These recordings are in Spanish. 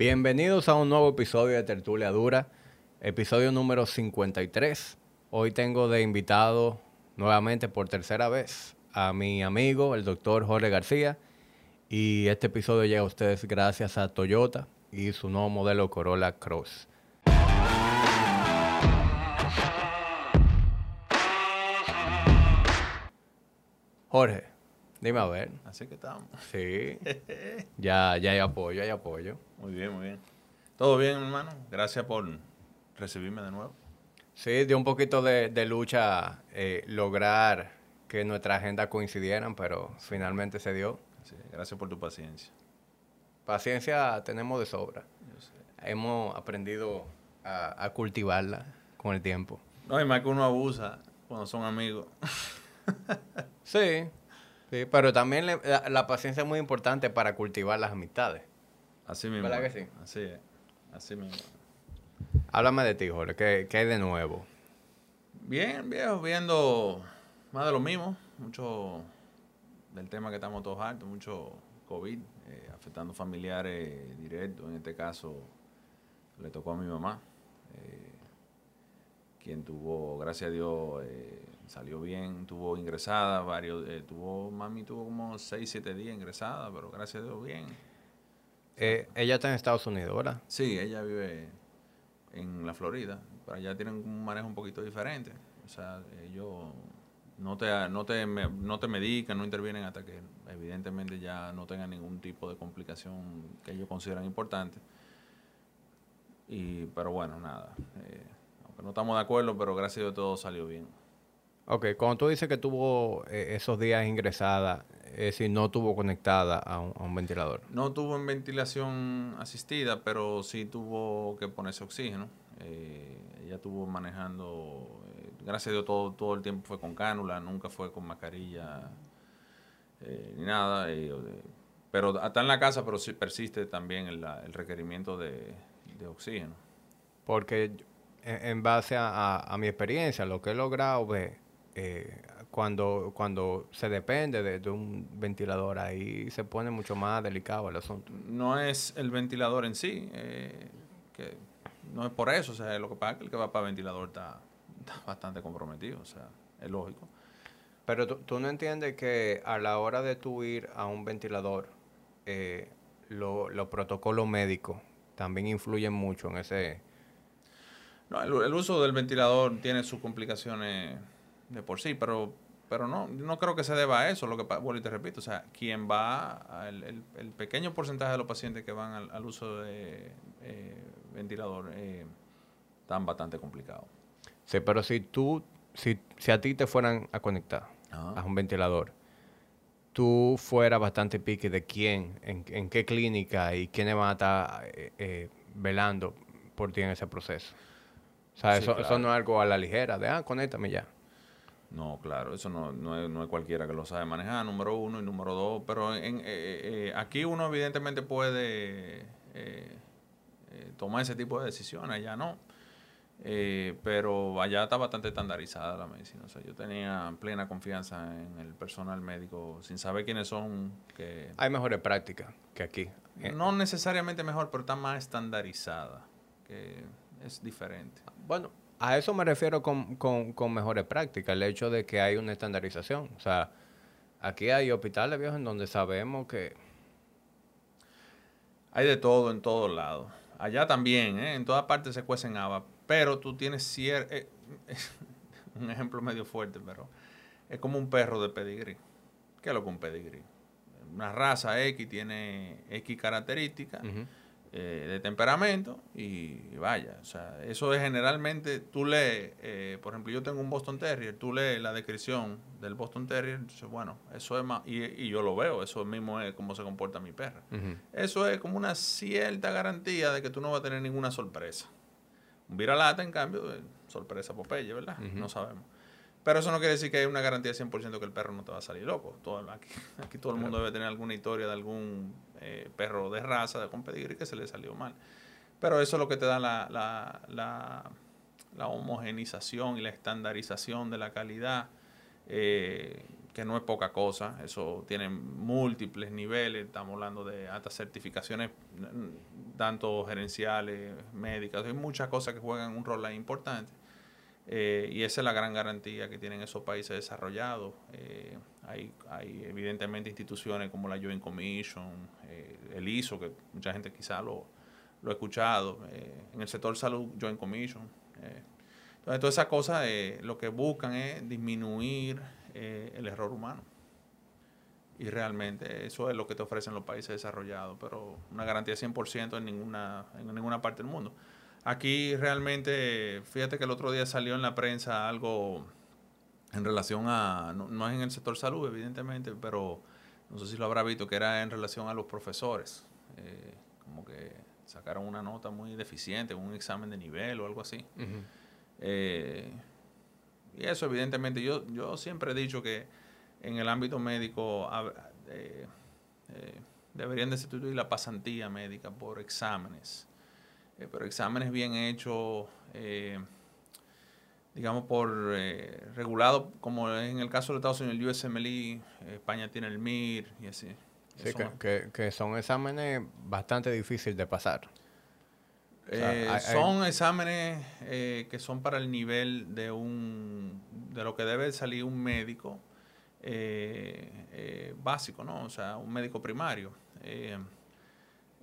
Bienvenidos a un nuevo episodio de Tertulia Dura, episodio número 53. Hoy tengo de invitado nuevamente por tercera vez a mi amigo, el doctor Jorge García. Y este episodio llega a ustedes gracias a Toyota y su nuevo modelo Corolla Cross. Jorge, dime a ver. Así que estamos. Sí. ya, ya hay apoyo, hay apoyo. Muy bien, muy bien. Todo bien, hermano. Gracias por recibirme de nuevo. Sí, dio un poquito de, lucha eh, lograr que nuestra agenda coincidieran, pero finalmente se dio. Sí, gracias por tu paciencia. Paciencia tenemos de sobra. Hemos aprendido a, a cultivarla con el tiempo. No, y más que uno abusa cuando son amigos. sí, sí, pero también la, paciencia es muy importante para cultivar las amistades. Así mismo. ¿Verdad que sí? Así es, así mismo. Háblame de ti, Jorge, ¿qué, qué hay de nuevo? Bien, viejo, viendo más de lo mismo, mucho del tema que estamos todos hartos, mucho COVID, eh, afectando familiares directos, en este caso le tocó a mi mamá, eh, quien tuvo, gracias a Dios, eh, salió bien, tuvo ingresada, varios, eh, tuvo, mami tuvo como 6, 7 días ingresada, pero gracias a Dios bien. Eh, ella está en Estados Unidos, ¿verdad? Sí, ella vive en la Florida, pero allá tienen un manejo un poquito diferente. O sea, ellos no te, no te, no te medican, no intervienen hasta que evidentemente ya no tengan ningún tipo de complicación que ellos consideran importante. Y, pero bueno, nada. Eh, aunque no estamos de acuerdo, pero gracias a Dios todo salió bien. Ok, cuando tú dices que tuvo eh, esos días ingresada, es decir, no tuvo conectada a un, ventilador. No tuvo en ventilación asistida, pero sí tuvo que ponerse oxígeno. Eh, ella estuvo manejando, eh, gracias a Dios todo, todo el tiempo fue con cánula, nunca fue con mascarilla ni nada. pero está en la casa, pero sí persiste también el, requerimiento de, oxígeno. Porque en, base a, a, mi experiencia, lo que he logrado ver eh, cuando, cuando se depende de, un ventilador, ahí se pone mucho más delicado el asunto. No es el ventilador en sí, eh, que no es por eso, o sea, lo que pasa es que el que va para ventilador está, bastante comprometido, o sea, es lógico. Pero tú, no entiendes que a la hora de tú ir a un ventilador, eh, los protocolos médicos también influyen mucho en ese... No, el uso del ventilador tiene sus complicaciones de por sí, pero pero no, no creo que se deba a eso, lo que bueno, y te repito, o sea, quien va, el, el, pequeño porcentaje de los pacientes que van al, uso de eh, ventilador eh, están bastante complicados. Sí, pero si tú, si, si a ti te fueran a conectar a un ventilador, tú fueras bastante pique de quién, en, en qué clínica y quiénes van a estar eh, eh, velando por ti en ese proceso. O sea, eso, eso no es algo a la ligera, de, ah, conéctame ya. No, claro, eso no, no, es, no, es, cualquiera que lo sabe manejar, número uno y número dos, pero en, eh, eh, eh, aquí uno evidentemente puede tomar ese tipo de decisiones, allá no. pero allá está bastante estandarizada la medicina. O sea, yo tenía plena confianza en el personal médico, sin saber quiénes son. que Hay mejores prácticas que aquí. No necesariamente mejor, pero está más estandarizada, que es diferente. Bueno, a eso me refiero con, con, mejores prácticas, el hecho de que hay una estandarización. O sea, aquí hay hospitales viejos en donde sabemos que... Hay de todo en todos lados. Allá también, ¿eh? en todas partes se cuecen habas, pero tú tienes cierto... Eh, un ejemplo medio fuerte, pero es como un perro de pedigrí. ¿Qué es lo que un pedigrí? Una raza X tiene X características. Eh, de temperamento y, vaya, o sea, eso es generalmente, tú lees, eh, por ejemplo, yo tengo un Boston Terrier, tú lees la descripción del Boston Terrier, bueno, eso es más, y, yo lo veo, eso mismo es cómo se comporta mi perra. Eso es como una cierta garantía de que tú no vas a tener ninguna sorpresa. Un viralata, en cambio, sorpresa Popeye, ¿verdad? No sabemos. Pero eso no quiere decir que hay una garantía 100% que el perro no te va a salir loco. Todo, aquí, todo el mundo debe tener alguna historia de algún eh, perro de raza, de con pedigrí que se le salió mal. Pero eso es lo que te da la, la, la, la homogenización y la estandarización de la calidad, eh, que no es poca cosa. Eso tiene múltiples niveles. Estamos hablando de altas certificaciones tanto gerenciales, médicas, hay muchas cosas que juegan un rol ahí importante. Eh, y esa es la gran garantía que tienen esos países desarrollados. Eh, hay, hay, evidentemente instituciones como la Joint Commission, eh, el ISO, que mucha gente quizá lo, lo ha escuchado, en el sector salud Joint Commission. entonces, todas esas cosas lo que buscan es disminuir el error humano. Y realmente eso es lo que te ofrecen los países desarrollados, pero una garantía 100% en ninguna, en ninguna parte del mundo. Aquí realmente, fíjate que el otro día salió en la prensa algo en relación a, no, es en el sector salud evidentemente, pero no sé si lo habrá visto, que era en relación a los profesores. Eh, como que sacaron una nota muy deficiente, un examen de nivel o algo así. Eh, y eso evidentemente, yo, yo siempre he dicho que en el ámbito médico eh, deberían de sustituir la pasantía médica por exámenes eh, pero exámenes bien hechos, eh, digamos, por eh, regulado, como en el caso de Estados Unidos, el USMLE, España tiene el MIR y así. Sí, que, son exámenes bastante difíciles de pasar. son exámenes que son para el nivel de un de lo que debe salir un médico básico, ¿no? O sea, un médico primario.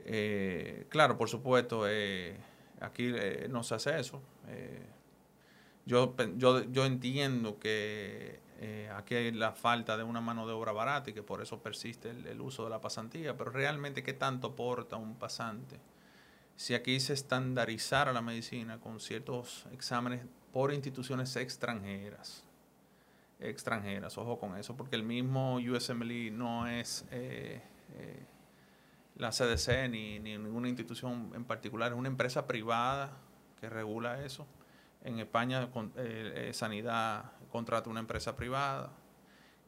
Eh, claro, por supuesto, eh, aquí eh, no se hace eso. yo, yo, yo entiendo que aquí hay la falta de una mano de obra barata y que por eso persiste el, uso de la pasantía, pero realmente, ¿qué tanto aporta un pasante? Si aquí se estandarizara la medicina con ciertos exámenes por instituciones extranjeras, extranjeras, ojo con eso, porque el mismo USMLE no es la CDC ni, ninguna institución en particular, es una empresa privada que regula eso. En España, con, eh, eh, Sanidad contrata una empresa privada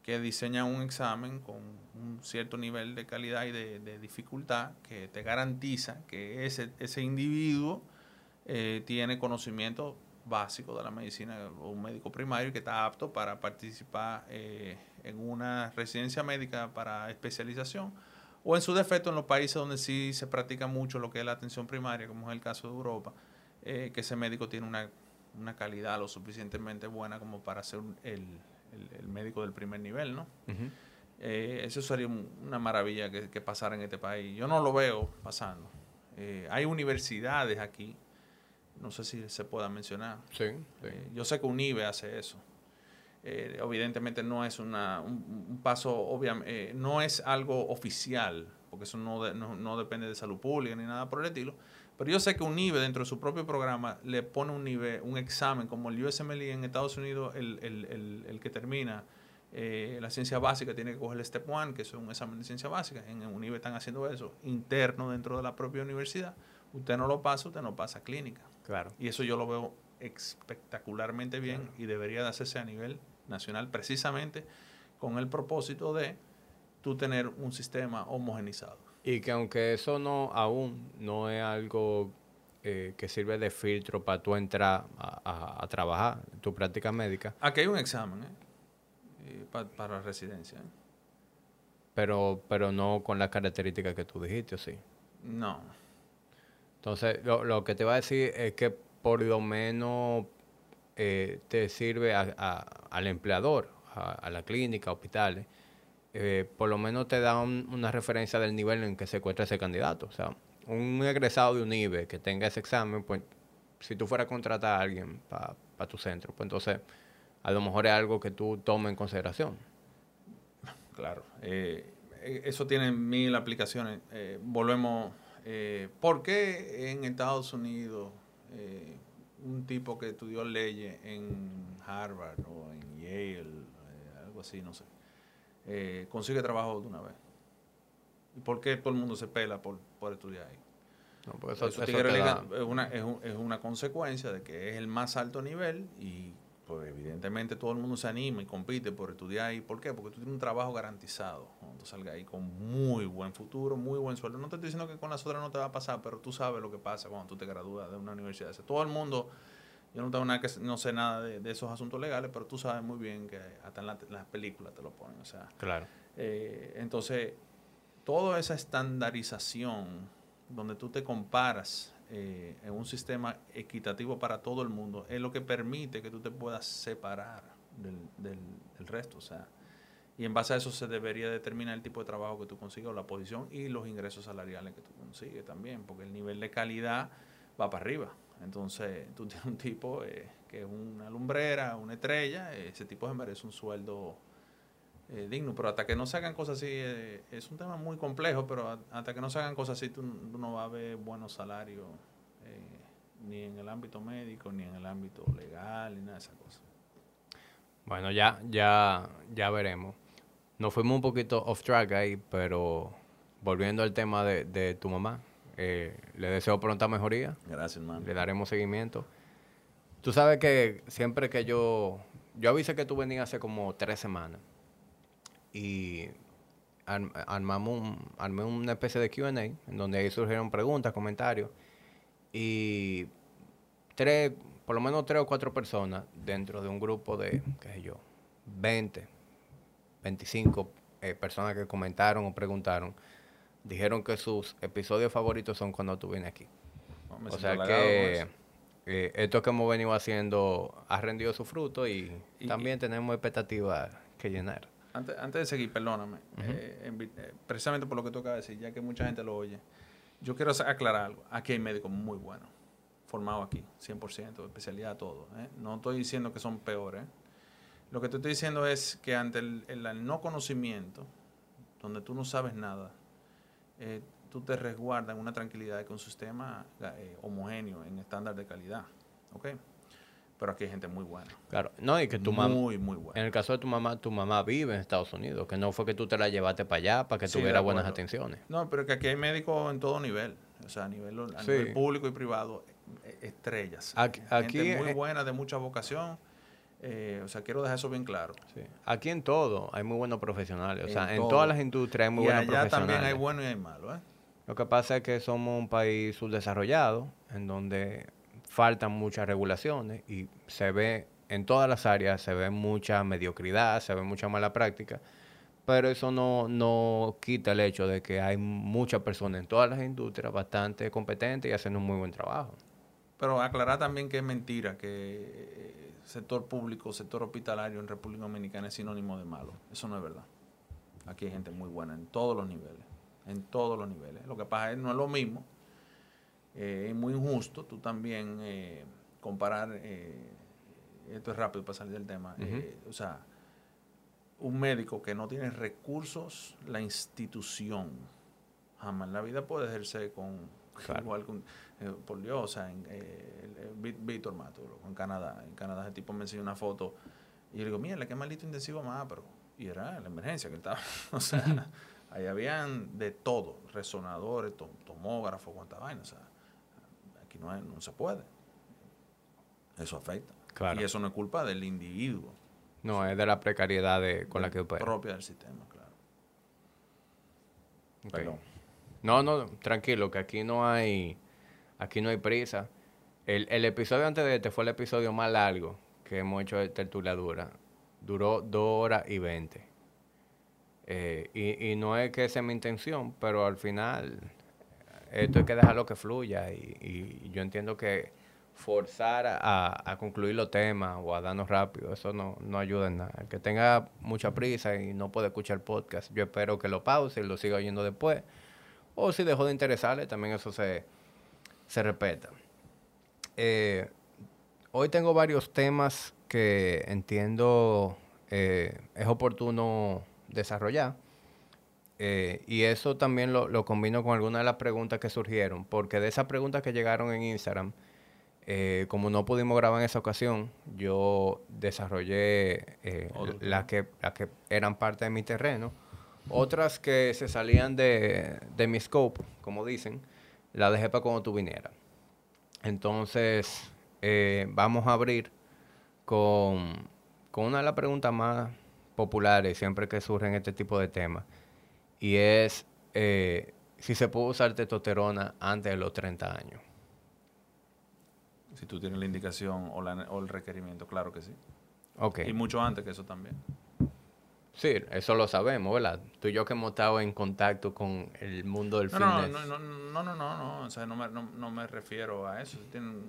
que diseña un examen con un cierto nivel de calidad y de, dificultad que te garantiza que ese, ese individuo eh, tiene conocimiento básico de la medicina o un médico primario que está apto para participar en una residencia médica para especialización o en su defecto en los países donde sí se practica mucho lo que es la atención primaria, como es el caso de Europa, eh, que ese médico tiene una, calidad lo suficientemente buena como para ser el, médico del primer nivel, ¿no? Eh, eso sería una maravilla que, pasara en este país. Yo no lo veo pasando. Eh, hay universidades aquí, no sé si se pueda mencionar. Sí. yo sé que UNIBE hace eso. Eh, evidentemente no es una, un, paso, obviamente, eh, no es algo oficial, porque eso no, no, depende de salud pública ni nada por el estilo. Pero yo sé que un UNIBE dentro de su propio programa le pone un nivel, un examen, como el USMLE en Estados Unidos, el, el, el, que termina eh, la ciencia básica tiene que coger el Step One, que es un examen de ciencia básica. En un UNIBE están haciendo eso, interno dentro de la propia universidad. Usted no lo pasa, usted no pasa clínica. Claro. Y eso yo lo veo espectacularmente bien y debería de hacerse a nivel nacional precisamente con el propósito de tú tener un sistema homogenizado. Y que aunque eso no aún no es algo eh, que sirve de filtro para tú entrar a, trabajar en tu práctica médica. Aquí hay un examen ¿eh? para residencia. ¿eh? Pero, pero no con las características que tú dijiste, ¿o sí? No. Entonces, lo, lo que te va a decir es que por lo menos eh, te sirve al empleador, a, la clínica, hospitales, eh, por lo menos te da una referencia del nivel en que se encuentra ese candidato. O sea, un egresado de un IBE que tenga ese examen, pues si tú fueras a contratar a alguien para tu centro, pues entonces a lo mejor es algo que tú tomes en consideración. Claro, eh, eso tiene mil aplicaciones. volvemos, ¿por qué en Estados Unidos un tipo que estudió leyes en Harvard o en Yale, eh, algo así, no sé, eh, consigue trabajo de una vez. ¿Y por qué todo el mundo se pela por, estudiar ahí? No, eso, es, una, es, es, una consecuencia de que es el más alto nivel y pues evidentemente todo el mundo se anima y compite por estudiar ahí. ¿Por qué? Porque tú tienes un trabajo garantizado. Cuando tú salgas ahí con muy buen futuro, muy buen sueldo. No te estoy diciendo que con las otras no te va a pasar, pero tú sabes lo que pasa cuando tú te gradúas de una universidad. Todo el mundo, yo no tengo nada que no sé nada de, esos asuntos legales, pero tú sabes muy bien que hasta en, las películas te lo ponen. O sea, claro. Eh, entonces, toda esa estandarización donde tú te comparas eh, en un sistema equitativo para todo el mundo, es lo que permite que tú te puedas separar del, del, resto. O sea, y en base a eso se debería determinar el tipo de trabajo que tú consigues o la posición y los ingresos salariales que tú consigues también, porque el nivel de calidad va para arriba. Entonces, tú tienes un tipo eh, que es una lumbrera, una estrella, ese tipo se merece un sueldo eh, digno, pero hasta que no se hagan cosas así, eh, es un tema muy complejo, pero hasta que no se hagan cosas así, tú, no vas a ver buenos salarios, eh, ni en el ámbito médico, ni en el ámbito legal, ni nada de esas cosas. Bueno, ya, ya, ya veremos. Nos fuimos un poquito off track ahí, pero volviendo al tema de, de tu mamá, le deseo pronta mejoría. Gracias, hermano. Le daremos seguimiento. Tú sabes que siempre que yo, yo avisé que tú venías hace como tres semanas y armamos armé una especie de QA en donde ahí surgieron preguntas, comentarios y tres, por lo menos tres o cuatro personas dentro de un grupo de, qué sé yo, 20, 25 eh, personas que comentaron o preguntaron, dijeron que sus episodios favoritos son cuando tú vienes aquí. o sea que eh, esto que hemos venido haciendo ha rendido su fruto y, también tenemos expectativas que llenar. Antes, antes de seguir, perdóname, eh, eh, precisamente por lo que tú acabas de decir, ya que mucha gente lo oye, yo quiero aclarar algo. Aquí hay médicos muy buenos, formados aquí, 100%, especialidad, todo. ¿eh? No estoy diciendo que son peores. Lo que te estoy diciendo es que ante el, no conocimiento, donde tú no sabes nada, tú te resguardas en una tranquilidad de que un sistema homogéneo en estándar de calidad. ¿ok?, pero aquí hay gente muy buena. Claro, no, y que tu mamá. Muy, muy buena. En el caso de tu mamá, tu mamá vive en Estados Unidos, que no fue que tú te la llevaste para allá para que tuviera buenas atenciones. No, pero que aquí hay médicos en todo nivel, o sea, a nivel, público y privado, e, estrellas. Aquí, gente muy buena, de mucha vocación. Eh, o sea, quiero dejar eso bien claro. Aquí en todo hay muy buenos profesionales. O sea, en todas las industrias hay muy buenos profesionales. también hay buenos y hay malos. ¿eh? Lo que pasa es que somos un país subdesarrollado, en donde faltan muchas regulaciones y se ve en todas las áreas, se ve mucha mediocridad, se ve mucha mala práctica, pero eso no, no quita el hecho de que hay muchas personas en todas las industrias bastante competentes y hacen un muy buen trabajo. Pero aclarar también que es mentira que sector público, sector hospitalario en República Dominicana es sinónimo de malo. Eso no es verdad. Aquí hay gente muy buena en todos los niveles, en todos los niveles. Lo que pasa es no es lo mismo eh, es muy injusto tú también eh, comparar, eh, esto es rápido para salir del tema, o sea, un médico que no tiene recursos, la institución, jamás en la vida puede ejercer con, igual con, por Dios, o sea, en, Víctor Mato, en Canadá, en Canadá ese tipo me enseñó una foto y yo le digo, mira, qué maldito intensivo más, pero, y era la emergencia que él estaba, o sea, ahí habían de todo, resonadores, tomógrafos, cuánta vaina, o sea, No, no se puede. Eso afecta. Y eso no es culpa del individuo. No, es de la precariedad de, con la que opera. Propia del sistema, claro. No, no, tranquilo, que aquí no hay, aquí no hay prisa. El, el, episodio antes de este fue el episodio más largo que hemos hecho de tertuliadura. Duró dos horas y veinte. Eh, y, y no es que es mi intención, pero al final esto hay que dejarlo que fluya y, yo entiendo que forzar a, concluir los temas o a darnos rápido, eso no, ayuda en nada. El que tenga mucha prisa y no puede escuchar el podcast, yo espero que lo pause y lo siga oyendo después. O si dejó de interesarle, también eso se, se respeta. Eh, hoy tengo varios temas que entiendo eh, es oportuno desarrollar. Eh, y eso también lo, lo, combino con algunas de las preguntas que surgieron, porque de esas preguntas que llegaron en Instagram, eh, como no pudimos grabar en esa ocasión, yo desarrollé eh, las que, que eran parte de mi terreno. Otras que se salían de, de mi scope, como dicen, las dejé para cuando tú vinieras. Entonces, vamos a abrir con, con una de las preguntas más populares siempre que surgen este tipo de temas y es eh, si se puede usar testosterona antes de los 30 años. Si tú tienes la indicación o, el requerimiento, claro que sí. Y mucho antes que eso también. Sí, eso lo sabemos, ¿verdad? Tú y yo que hemos estado en contacto con el mundo del no, fitness. No, no, no, no, no, no, o sea, no me, no, me refiero a eso. Tienen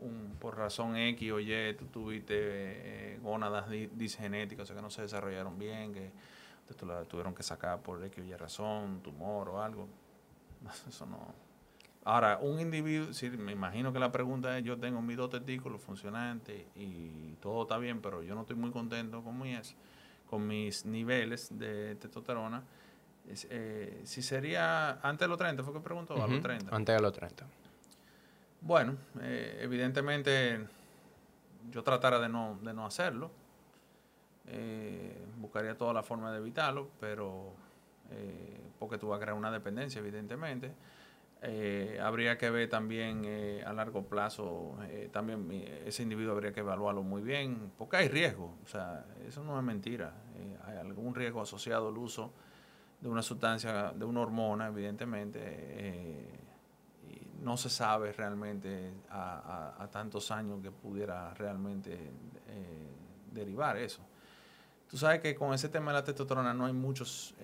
un, por razón X o Y, tú tuviste eh, gónadas disgenéticas, o sea, que no se desarrollaron bien, que te la tuvieron que sacar por X Y razón, tumor o algo. Eso no. Ahora, un individuo, sí, me imagino que la pregunta es, yo tengo mis dos testículos funcionantes y todo está bien, pero yo no estoy muy contento con mi, con mis niveles de testosterona. Eh, si sería antes de los 30, fue que preguntó, a los 30. Antes de los 30. Bueno, eh, evidentemente yo tratara de no, de no hacerlo. Eh, buscaría toda la forma de evitarlo, pero porque tú vas a crear una dependencia, evidentemente. Eh, habría que ver también eh, a largo plazo, eh, también ese individuo habría que evaluarlo muy bien, porque hay riesgo, o sea, eso no es mentira, hay algún riesgo asociado al uso de una sustancia, de una hormona, evidentemente, y no se sabe realmente a, tantos años que pudiera realmente derivar eso. Tú sabes que con ese tema de la testosterona no hay muchos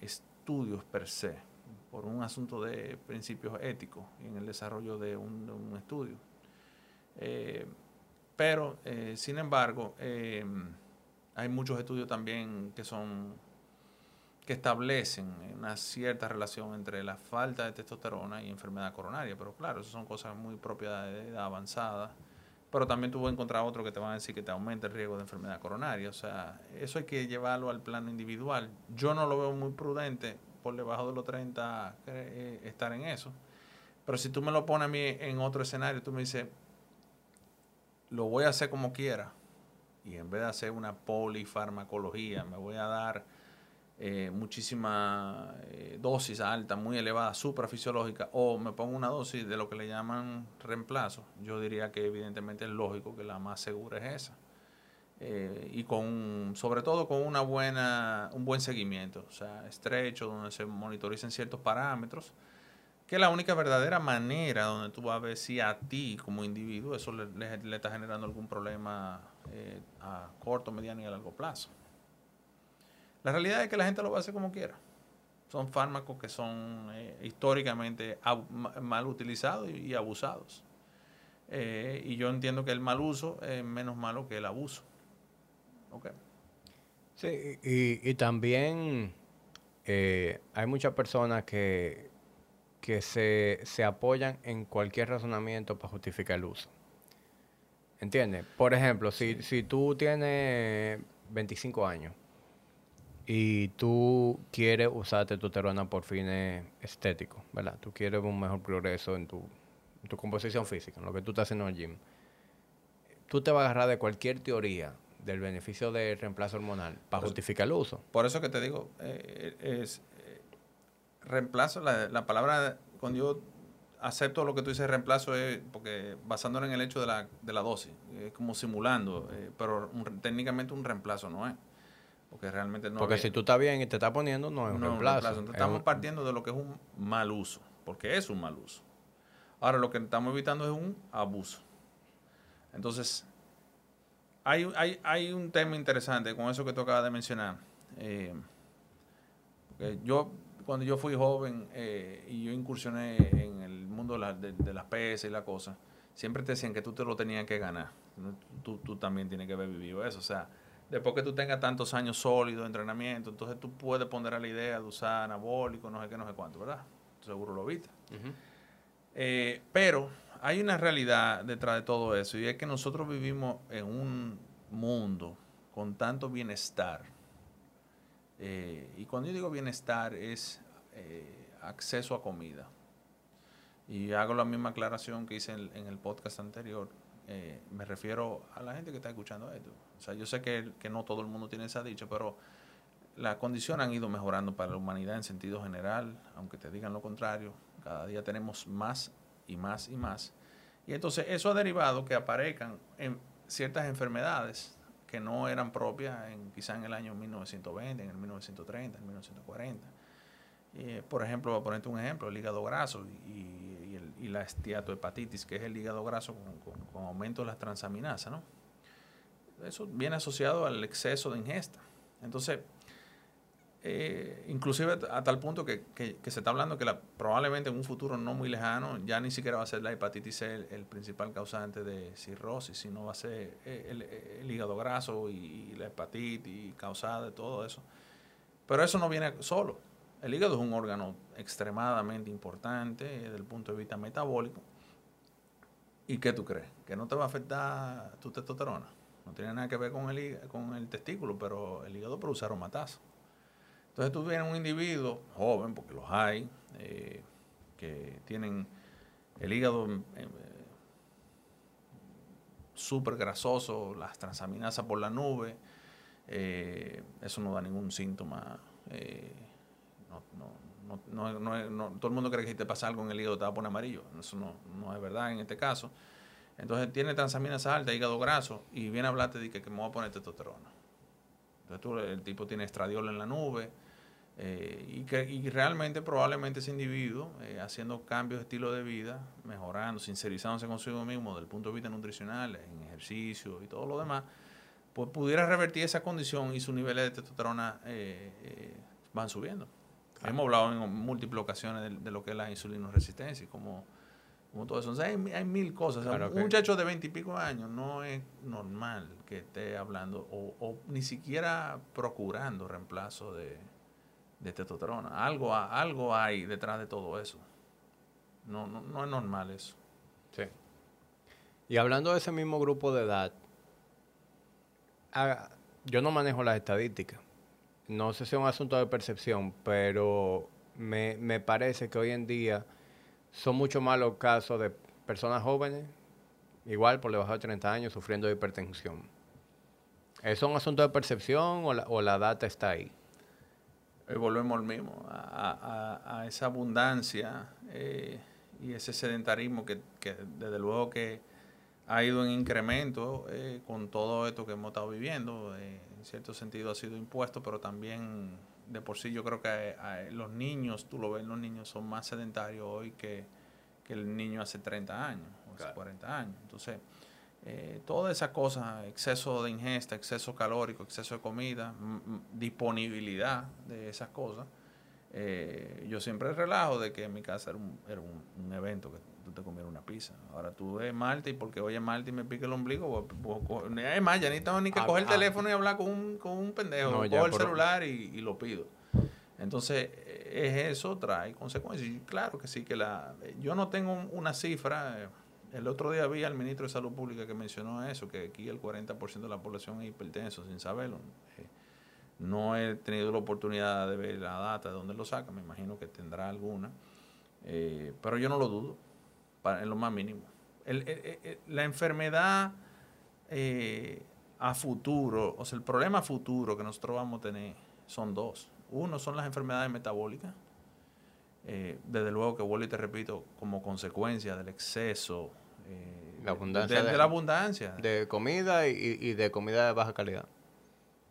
estudios per se por un asunto de principios éticos en el desarrollo de un, estudio. Eh, pero, eh, sin embargo, eh, hay muchos estudios también que son que establecen una cierta relación entre la falta de testosterona y enfermedad coronaria. Pero claro, eso son cosas muy propias de edad avanzada. Pero también tú vas a encontrar otro que te van a decir que te aumenta el riesgo de enfermedad coronaria. O sea, eso hay que llevarlo al plano individual. Yo no lo veo muy prudente por debajo de los 30 eh, estar en eso. Pero si tú me lo pones a mí en otro escenario, tú me dices, lo voy a hacer como quiera. Y en vez de hacer una polifarmacología, me voy a dar eh, muchísima eh, dosis alta, muy elevada, suprafisiológica, o me pongo una dosis de lo que le llaman reemplazo. Yo diría que evidentemente es lógico que la más segura es esa. Eh, y con sobre todo con una buena un buen seguimiento o sea estrecho donde se monitoricen ciertos parámetros que es la única verdadera manera donde tú vas a ver si a ti como individuo eso le, le, está generando algún problema eh, a corto, mediano y a largo plazo. La realidad es que la gente lo va a hacer como quiera. Son fármacos que son eh, históricamente mal utilizados y, abusados. y yo entiendo que el mal uso es menos malo que el abuso. Okay. Sí, y, también eh, hay muchas personas que, que se, apoyan en cualquier razonamiento para justificar el uso. ¿Entiendes? Por ejemplo, si, si tú tienes 25 años y tú quieres usar testosterona por fines estéticos, ¿verdad? Tú quieres un mejor progreso en tu, en tu composición física, en lo que tú estás haciendo en el gym. Tú te vas a agarrar de cualquier teoría del beneficio de reemplazo hormonal para justificar el uso. Por eso que te digo, eh, es eh, reemplazo, la, palabra, cuando yo acepto lo que tú dices reemplazo es porque basándolo en el hecho de la, de la dosis, es como simulando, eh, pero técnicamente un reemplazo no es. Porque realmente no Porque si tú estás bien y te estás poniendo, no es un reemplazo. estamos partiendo de lo que es un mal uso, porque es un mal uso. Ahora lo que estamos evitando es un abuso. Entonces, hay, hay, hay, un tema interesante con eso que tú acabas de mencionar. Eh, yo, cuando yo fui joven eh, y yo incursioné en el mundo de, las PS y la cosa, siempre te decían que tú te lo tenías que ganar. Tú, tú también tienes que haber vivido eso. O sea, después que tú tengas tantos años sólidos de entrenamiento, entonces tú puedes poner a la idea de usar anabólico, no sé qué, no sé cuánto, ¿verdad? Seguro lo viste. Eh, pero hay una realidad detrás de todo eso y es que nosotros vivimos en un mundo con tanto bienestar. Eh, y cuando yo digo bienestar es eh, acceso a comida. Y hago la misma aclaración que hice en, el podcast anterior. Eh, me refiero a la gente que está escuchando esto. O sea, yo sé que, que no todo el mundo tiene esa dicha, pero las condiciones han ido mejorando para la humanidad en sentido general, aunque te digan lo contrario. Cada día tenemos más y más y más. Y entonces eso ha derivado que aparezcan en ciertas enfermedades que no eran propias en, quizá en el año 1920, en el 1930, en el 1940. por ejemplo, voy ponerte un ejemplo, el hígado graso y, y la esteatohepatitis, que es el hígado graso con, con, aumento de las transaminasas, ¿no? Eso viene asociado al exceso de ingesta. Entonces, eh, inclusive a tal punto que, se está hablando que probablemente en un futuro no muy lejano ya ni siquiera va a ser la hepatitis C el, principal causante de cirrosis, sino va a ser eh, el, hígado graso y, la hepatitis causada de todo eso. Pero eso no viene solo. El hígado es un órgano extremadamente importante desde el punto de vista metabólico. ¿Y qué tú crees? ¿Que no te va a afectar tu testosterona? No tiene nada que ver con el, con el testículo, pero el hígado produce aromatasa. Entonces tú tienes un individuo joven, porque los hay, eh, que tienen el hígado eh, eh, súper grasoso, las transaminasas por la nube, eso no da ningún síntoma. Todo el mundo cree que si te pasa algo en el hígado te va a poner amarillo. Eso no, es verdad en este caso. Entonces tiene transaminasas altas, hígado graso, y viene a hablarte de que, que me voy a poner testosterona. Entonces tú, el tipo tiene estradiol en la nube, eh, y, que, y realmente probablemente ese individuo, eh, haciendo cambios de estilo de vida, mejorando, sincerizándose consigo mismo desde el punto de vista nutricional, en ejercicio y todo lo demás, pues pudiera revertir esa condición y sus niveles de testosterona eh, van subiendo. Hemos hablado en múltiples ocasiones de, lo que es la resistencia y como, como todo eso. hay, mil cosas. un muchacho de veintipico años no es normal que esté hablando o ni siquiera procurando reemplazo de, de testosterona. Algo, algo hay detrás de todo eso. No, no, es normal eso. Sí. Y hablando de ese mismo grupo de edad, yo no manejo las estadísticas. No sé si es un asunto de percepción, pero me, me parece que hoy en día son mucho más los casos de personas jóvenes, igual por debajo de 30 años, sufriendo de hipertensión. ¿Es un asunto de percepción o la, o la data está ahí? volvemos al mismo, a, esa abundancia eh, y ese sedentarismo que, desde luego que ha ido en incremento eh, con todo esto que hemos estado viviendo. Eh, en cierto sentido ha sido impuesto, pero también de por sí yo creo que los niños, tú lo ves, los niños son más sedentarios hoy que, el niño hace 30 años o hace 40 años. Entonces, eh, todas esas cosas, exceso de ingesta, exceso calórico, exceso de comida, disponibilidad de esas cosas. Eh, yo siempre relajo de que en mi casa era un, era un, evento que tú te comieras una pizza. Ahora tú ves Marta y porque oye Marta y me pique el ombligo, es más, ya ni tengo ni que coger el ah. teléfono y hablar con un, con un pendejo. cojo el celular y, lo pido. Entonces, es eso, trae consecuencias. Y claro que sí, que la yo no tengo una cifra. Eh, el otro día vi al ministro de Salud Pública que mencionó eso, que aquí el 40% de la población es hipertenso, sin saberlo. Eh, no he tenido la oportunidad de ver la data de dónde lo saca, me imagino que tendrá alguna, eh, pero yo no lo dudo, en lo más mínimo. la enfermedad eh, a futuro, o sea, el problema a futuro que nosotros vamos a tener son dos. Uno son las enfermedades metabólicas, eh, desde luego que vuelvo y te repito, como consecuencia del exceso, eh, la abundancia de, la abundancia. De comida y, de comida de baja calidad.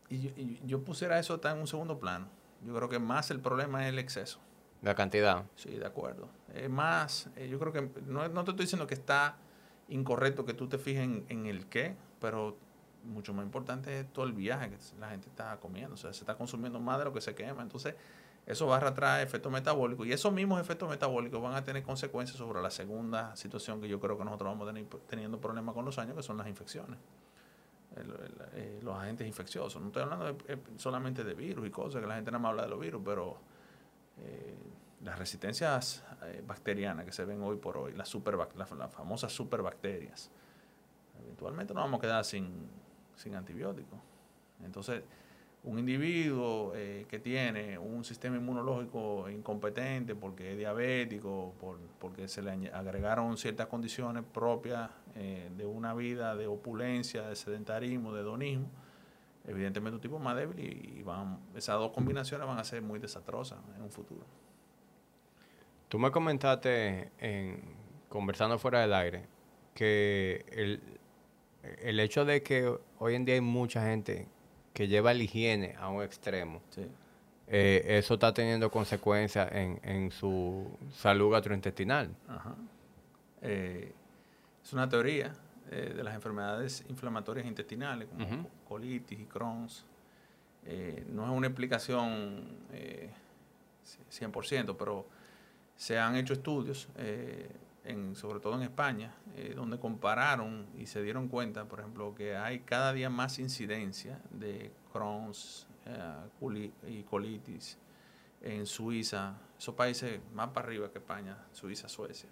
Y yo, pusiera eso en un segundo plano. Yo creo que más el problema es el exceso. La cantidad. Sí, de acuerdo. Es más, eh, yo creo que no, no, te estoy diciendo que está incorrecto que tú te fijes en, el qué, pero mucho más importante es todo el viaje que la gente está comiendo. O sea, se está consumiendo más de lo que se quema. Entonces, eso va a arrastrar efectos metabólicos y esos mismos efectos metabólicos van a tener consecuencias sobre la segunda situación que yo creo que nosotros vamos a tener teniendo problemas con los años, que son las infecciones, eh, los agentes infecciosos. No estoy hablando eh, solamente de virus y cosas, que la gente nada más habla de los virus, pero eh, las resistencias bacterianas que se ven hoy por hoy, las, super, las, famosas superbacterias, eventualmente nos vamos a quedar sin, sin antibióticos. Entonces, un individuo eh, que tiene un sistema inmunológico incompetente porque es diabético, por, porque se le agregaron ciertas condiciones propias eh, de una vida de opulencia, de sedentarismo, de hedonismo, evidentemente un tipo más débil y, van, esas dos combinaciones van a ser muy desastrosas en un futuro. Tú me comentaste, en, conversando fuera del aire, que el, el hecho de que hoy en día hay mucha gente que lleva la higiene a un extremo, eh, eso está teniendo consecuencias en, su salud gastrointestinal. Eh, es una teoría eh, de las enfermedades inflamatorias intestinales, como colitis y Crohn's. Eh, no es una explicación 100%, pero se han hecho estudios, en, sobre todo en España, donde compararon y se dieron cuenta, por ejemplo, que hay cada día más incidencia de Crohn's y colitis en Suiza, esos países más para arriba que España, Suiza, Suecia.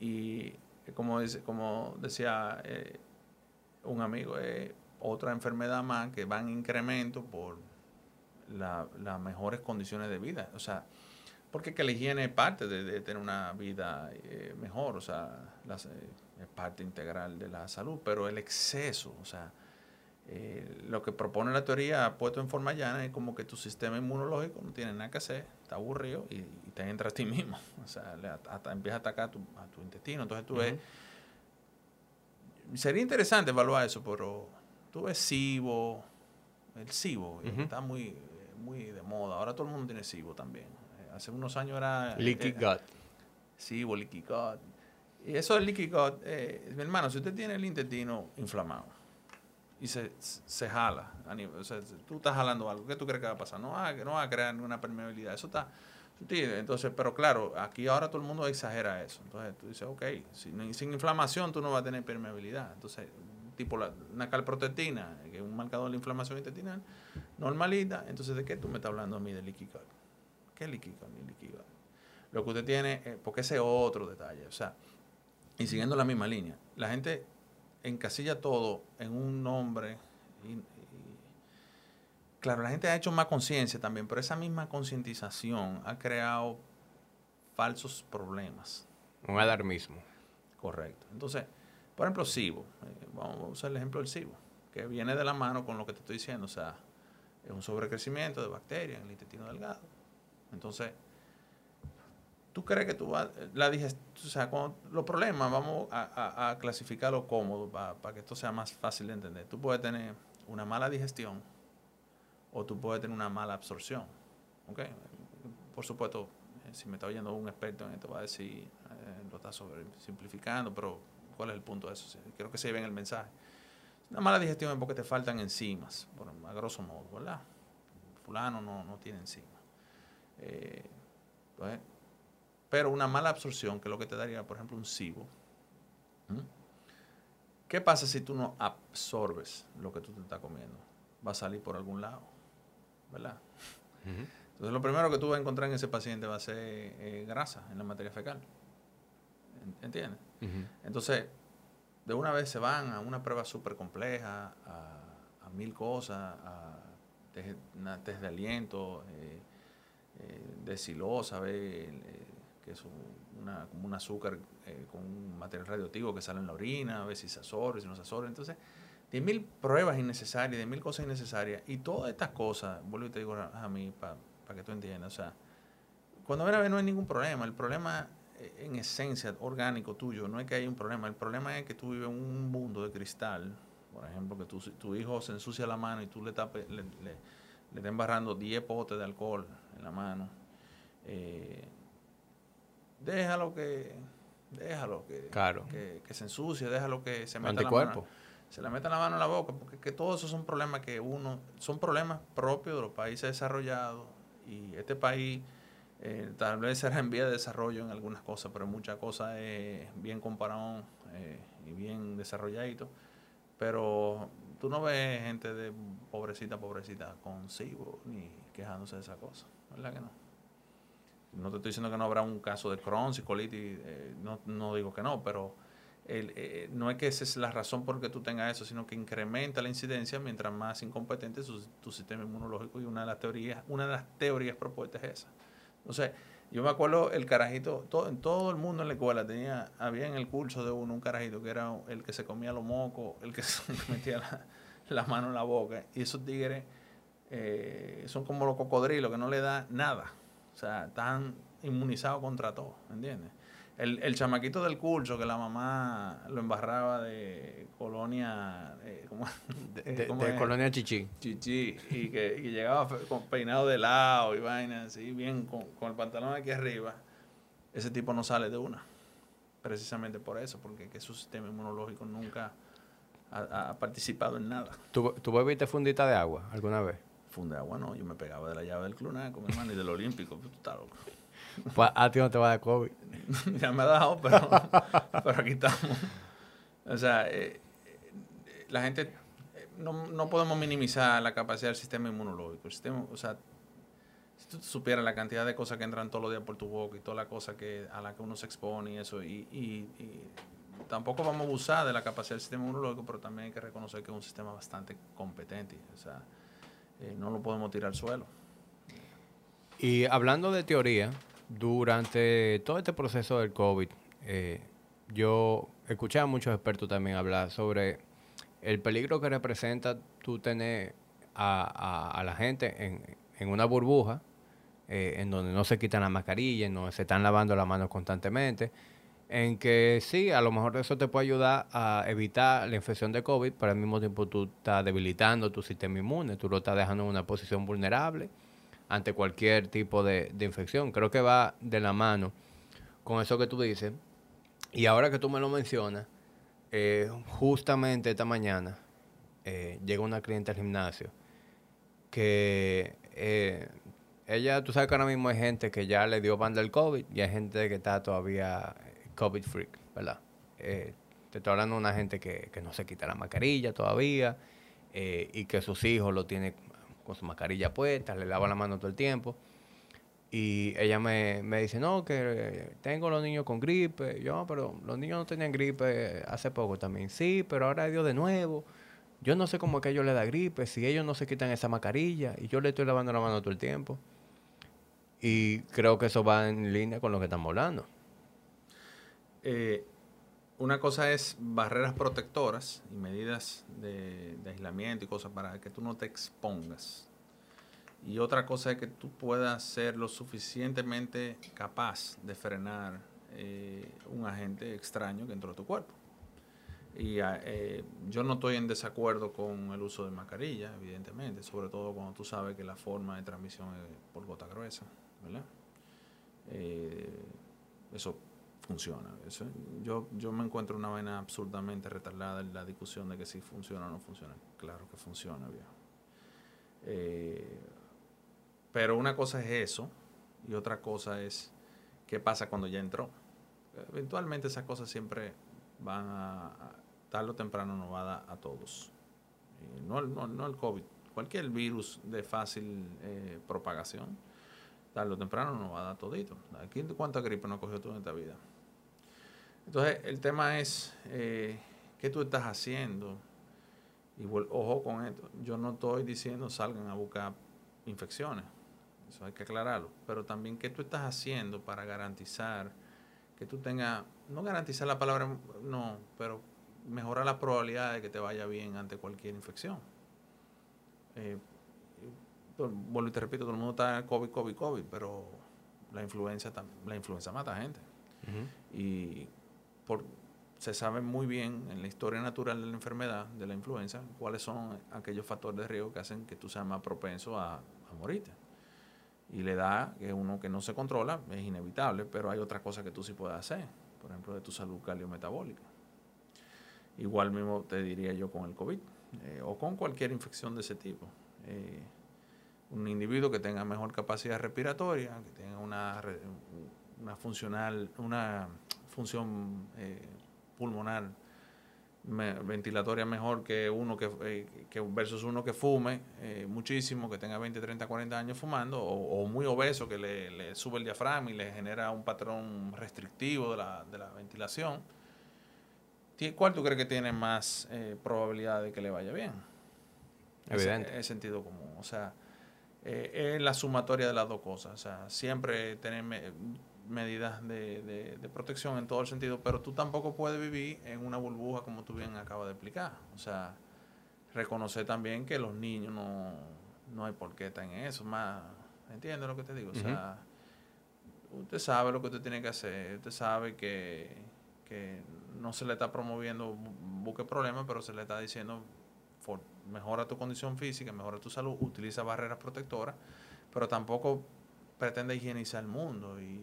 Y como, dice, como decía eh, un amigo, eh, otra enfermedad más que va en incremento por las mejores condiciones de vida. O sea, porque que la higiene es parte de, tener una vida eh, mejor, o sea, es parte integral de la salud, pero el exceso, o sea, eh, lo que propone la teoría puesto en forma llana es como que tu sistema inmunológico no tiene nada que hacer, está aburrido y, te entra a ti mismo. O sea, hasta empieza a atacar a tu, intestino. Entonces tú ves. Sería interesante evaluar eso, pero tú ves SIBO, el SIBO, está muy, muy de moda. Ahora todo el mundo tiene SIBO también. Eh, hace unos años era. Leaky eh, gut. SIBO, leaky gut. Y eso del leaky gut, mi hermano, si usted tiene el intestino inflamado y se, se jala. O sea, tú estás jalando algo. ¿Qué tú crees que va a pasar? No va, no va a crear ninguna permeabilidad. Eso está. Entonces, pero claro, aquí ahora todo el mundo exagera eso. Entonces tú dices, ok, sin, sin inflamación tú no vas a tener permeabilidad. Entonces, tipo la, una calprotectina, que es un marcador de la inflamación intestinal, normalita. Entonces, ¿de qué tú me estás hablando a mí de leaky ¿Qué leaky ni Lo que usted tiene, eh, porque ese es otro detalle. O sea, y siguiendo la misma línea, la gente encasilla todo en un nombre. claro, la gente ha hecho más conciencia también, pero esa misma concientización ha creado falsos problemas. Un alarmismo. Correcto. Entonces, por ejemplo, SIBO. Eh, vamos a usar el ejemplo del SIBO, que viene de la mano con lo que te estoy diciendo. O sea, es un sobrecrecimiento de bacterias en el intestino delgado. Entonces, ¿Tú crees que tú vas, la digestión, o sea, los problemas vamos a, a, clasificarlo cómodo para que esto sea más fácil de entender? Tú puedes tener una mala digestión o tú puedes tener una mala absorción. ¿Ok? Por supuesto, eh, si me está oyendo un experto en esto, va a decir, eh, lo está simplificando, pero ¿cuál es el punto de eso? Creo que se lleven el mensaje. Una mala digestión es porque te faltan enzimas, por, a grosso modo, ¿verdad? Fulano no, no tiene enzimas. Eh, entonces, pero una mala absorción, que es lo que te daría, por ejemplo, un SIBO. ¿Qué pasa si tú no absorbes lo que tú te estás comiendo? Va a salir por algún lado, ¿verdad? Entonces, lo primero que tú vas a encontrar en ese paciente va a ser eh, grasa en la materia fecal. ¿Entiendes? Entonces, de una vez se van a una prueba súper compleja, a, mil cosas, a test, de aliento, eh, eh, de silosa, ve, que es una, como un azúcar eh, con un material radioactivo que sale en la orina, a ver si se absorbe, si no se absorbe. Entonces, de mil pruebas innecesarias, de mil cosas innecesarias. Y todas estas cosas, vuelvo y te digo a mí, para que tú entiendas, o sea, cuando ven a ver no hay ningún problema. El problema eh, en esencia orgánico tuyo no es que haya un problema. El problema es que tú vives en un mundo de cristal. Por ejemplo, que tu, tu hijo se ensucia la mano y tú le, tapes, le, le, le embarrando 10 potes de alcohol en la mano. Eh, déjalo que déjalo que, que, se ensucie, déjalo que se meta la mano, se le meta la mano en la boca, porque que todos esos son problemas que uno, son problemas propios de los países desarrollados y este país eh, tal vez será en vía de desarrollo en algunas cosas, pero en muchas cosas es bien comparado eh, y bien desarrolladito, pero tú no ves gente de pobrecita, pobrecita con SIBO ni quejándose de esa cosa, ¿verdad que no? No te estoy diciendo que no habrá un caso de Crohn's y colitis, eh, no, digo que no, pero eh, no es que esa es la razón por que tú tengas eso, sino que incrementa la incidencia mientras más incompetente es tu sistema inmunológico y una de las teorías, una de las teorías propuestas es esa. Entonces, yo me acuerdo el carajito, todo, en todo el mundo en la escuela tenía, había en el curso de uno un carajito que era el que se comía los mocos, el que se metía la, mano en la boca, y esos tigres eh, son como los cocodrilos que no le da nada. O sea, están inmunizados contra todo, ¿entiendes? El, el chamaquito del curso que la mamá lo embarraba de colonia eh, ¿cómo, de, colonia chichi chichi y que, llegaba con peinado de lado y vaina así bien con, el pantalón aquí arriba. Ese tipo no sale de una precisamente por eso porque que su sistema inmunológico nunca ha, participado en nada. ¿Tú, ¿Tú bebiste fundita de agua alguna vez? Funde agua, no. Yo me pegaba de la llave del Clunaco, mi hermano, y del Olímpico. Pues, tú estás loco. Pues a ti no te va a dar COVID. ya me ha dado, pero, pero aquí estamos. O sea, eh, eh, la gente, eh, no, no, podemos minimizar la capacidad del sistema inmunológico. El sistema, o sea, si tú supieras la cantidad de cosas que entran todos los días por tu boca y toda la cosa que, a la que uno se expone y eso, y, y, tampoco vamos a abusar de la capacidad del sistema inmunológico, pero también hay que reconocer que es un sistema bastante competente. O sea, no lo podemos tirar al suelo. Y hablando de teoría, durante todo este proceso del COVID, eh, yo escuché a muchos expertos también hablar sobre el peligro que representa tú tener a, la gente en, una burbuja, eh, en donde no se quitan la mascarilla, donde se están lavando las manos constantemente, en que sí, a lo mejor eso te puede ayudar a evitar la infección de COVID, pero al mismo tiempo tú estás debilitando tu sistema inmune, tú lo estás dejando en una posición vulnerable ante cualquier tipo de, infección. Creo que va de la mano con eso que tú dices. Y ahora que tú me lo mencionas, eh, justamente esta mañana eh, llega una cliente al gimnasio que eh, ella, tú sabes que ahora mismo hay gente que ya le dio banda del COVID y hay gente que está todavía COVID freak, ¿verdad? te estoy hablando de una gente que, que, no se quita la mascarilla todavía y que sus hijos lo tienen con su mascarilla puesta, le lava la mano todo el tiempo. Y ella me, dice, no, que tengo los niños con gripe. Yo, pero los niños no tenían gripe hace poco también. Sí, pero ahora dio de nuevo. Yo no sé cómo es que ellos les da gripe, si ellos no se quitan esa mascarilla y yo le estoy lavando la mano todo el tiempo. Y creo que eso va en línea con lo que estamos hablando. Eh, una cosa es barreras protectoras y medidas de, aislamiento y cosas para que tú no te expongas. Y otra cosa es que tú puedas ser lo suficientemente capaz de frenar eh, un agente extraño que entró a tu cuerpo. Y ah, eh, yo no estoy en desacuerdo con el uso de mascarilla, evidentemente, sobre todo cuando tú sabes que la forma de transmisión es por gota gruesa, ¿verdad? Eh, eso funciona. Eso, yo, yo me encuentro una vaina absurdamente retardada en la discusión de que si funciona o no funciona. Claro que funciona, viejo. Eh, pero una cosa es eso y otra cosa es qué pasa cuando ya entró. Eventualmente esas cosas siempre van a, tarde o temprano nos va a dar a todos. Eh, no, no, no, el COVID, cualquier virus de fácil eh, propagación, tarde o temprano nos va a dar todito. Aquí cuánta gripe no cogió en esta vida. Entonces, el tema es, eh, ¿qué tú estás haciendo? Y ojo con esto, yo no estoy diciendo salgan a buscar infecciones, eso hay que aclararlo, pero también qué tú estás haciendo para garantizar que tú tengas, no garantizar la palabra, no, pero mejorar la probabilidad de que te vaya bien ante cualquier infección. Eh, vuelvo y te repito, todo el mundo está COVID, COVID, COVID, pero la influenza, la influenza mata gente. Y por, se sabe muy bien en la historia natural de la enfermedad, de la influenza, cuáles son aquellos factores de riesgo que hacen que tú seas más propenso a, morirte. Y la edad, que uno que no se controla, es inevitable, pero hay otras cosas que tú sí puedes hacer, por ejemplo, de tu salud cardiometabólica. Igual mismo te diría yo con el COVID eh, o con cualquier infección de ese tipo. Eh, un individuo que tenga mejor capacidad respiratoria, que tenga una, una funcional, una función eh, pulmonar ventilatoria mejor que uno que, eh, versus uno que fume eh, muchísimo, que tenga 20, 30, 40 años fumando, o, muy obeso que le, sube el diafragma y le genera un patrón restrictivo de la, de la ventilación. ¿Cuál tú crees que tiene más probabilidad de que le vaya bien? Evidente. Es, sentido común. O sea, es la sumatoria de las dos cosas. O sea, siempre tener medidas de, de, protección en todo el sentido, pero tú tampoco puedes vivir en una burbuja como tú bien acabas de explicar. O sea, reconocer también que los niños no, no hay por qué estar en eso. Más, ¿Entiendes lo que te digo? O sea, usted sabe lo que usted tiene que hacer, usted sabe que, que no se le está promoviendo busque problemas, pero se le está diciendo mejora tu condición física, mejora tu salud, utiliza barreras protectoras, pero tampoco pretende higienizar el mundo y,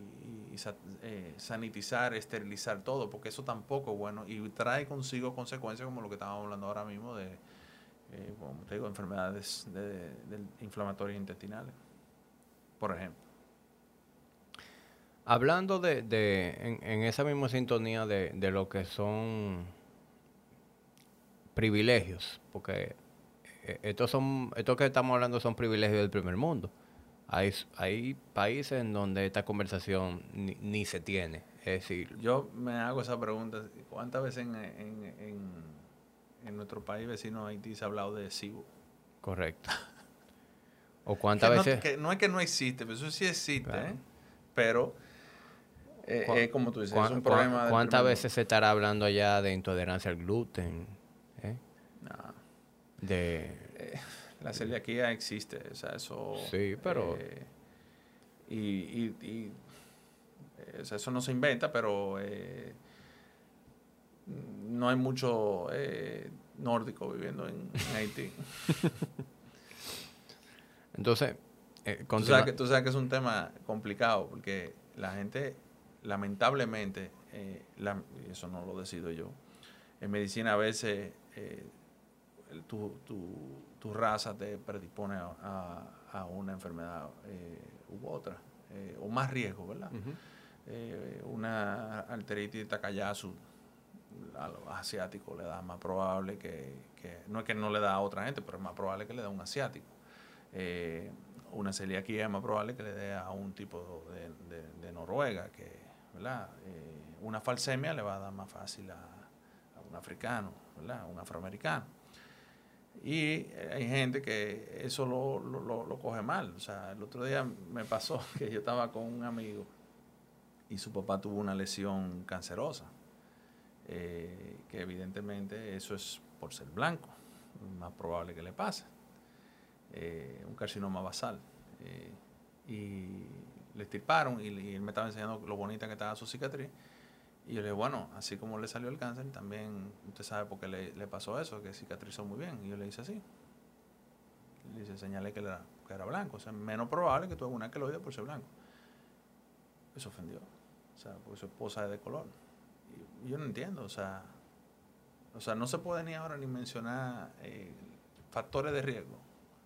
eh, sanitizar, esterilizar todo, porque eso tampoco es bueno y trae consigo consecuencias como lo que estábamos hablando ahora mismo de eh, como te digo, enfermedades de, inflamatorias intestinales, por ejemplo. Hablando de, de en, esa misma sintonía de, de lo que son privilegios, porque eh, estos son, estos que estamos hablando son privilegios del primer mundo. Hay, hay países en donde esta conversación ni, se tiene. Es decir, yo me hago esa pregunta, ¿cuántas veces en, en, en, nuestro país vecino Haití se ha hablado de SIBO? Correcto. ¿O cuántas veces? No, es que no existe, pero eso sí existe, ¿eh? pero eh, como tú dices, es un problema. ¿Cuántas veces se estará hablando allá de intolerancia al gluten? ¿Eh? De... Eh, la celiaquía existe, o sea, eso... Sí, pero... Eh, y, y, eso no se inventa, pero no hay mucho nórdico viviendo en, Haití. Entonces, tú, sabes que, tú sabes que es un tema complicado, porque la gente lamentablemente, eh, eso no lo decido yo, en medicina a veces eh, tu, tu, raza te predispone a, una enfermedad eh, u otra, o más riesgo, ¿verdad? una arteritis de Takayasu a los asiáticos le da más probable que, no es que no le da a otra gente, pero es más probable que le dé a un asiático. una celiaquía es más probable que le dé a un tipo de, de Noruega, que eh, una falsemia le va a dar más fácil a, un africano, ¿verdad? A un afroamericano. Y hay gente que eso lo, lo, coge mal. O sea, el otro día me pasó que yo estaba con un amigo y su papá tuvo una lesión cancerosa. Eh, que evidentemente eso es por ser blanco, más probable que le pase. Eh, un carcinoma basal. y le estirparon y, él me estaba enseñando lo bonita que estaba su cicatriz. Y yo le dije, bueno, así como le salió el cáncer, también usted sabe por qué le, pasó eso, que cicatrizó muy bien. Y yo le hice así. Le dice, señalé que era, que era blanco. O sea, menos probable que tuviera una queloide por ser blanco. Eso ofendió. O sea, porque su esposa es de color. Y yo no entiendo, o sea, o sea, no se puede ni ahora ni mencionar eh, factores de riesgo.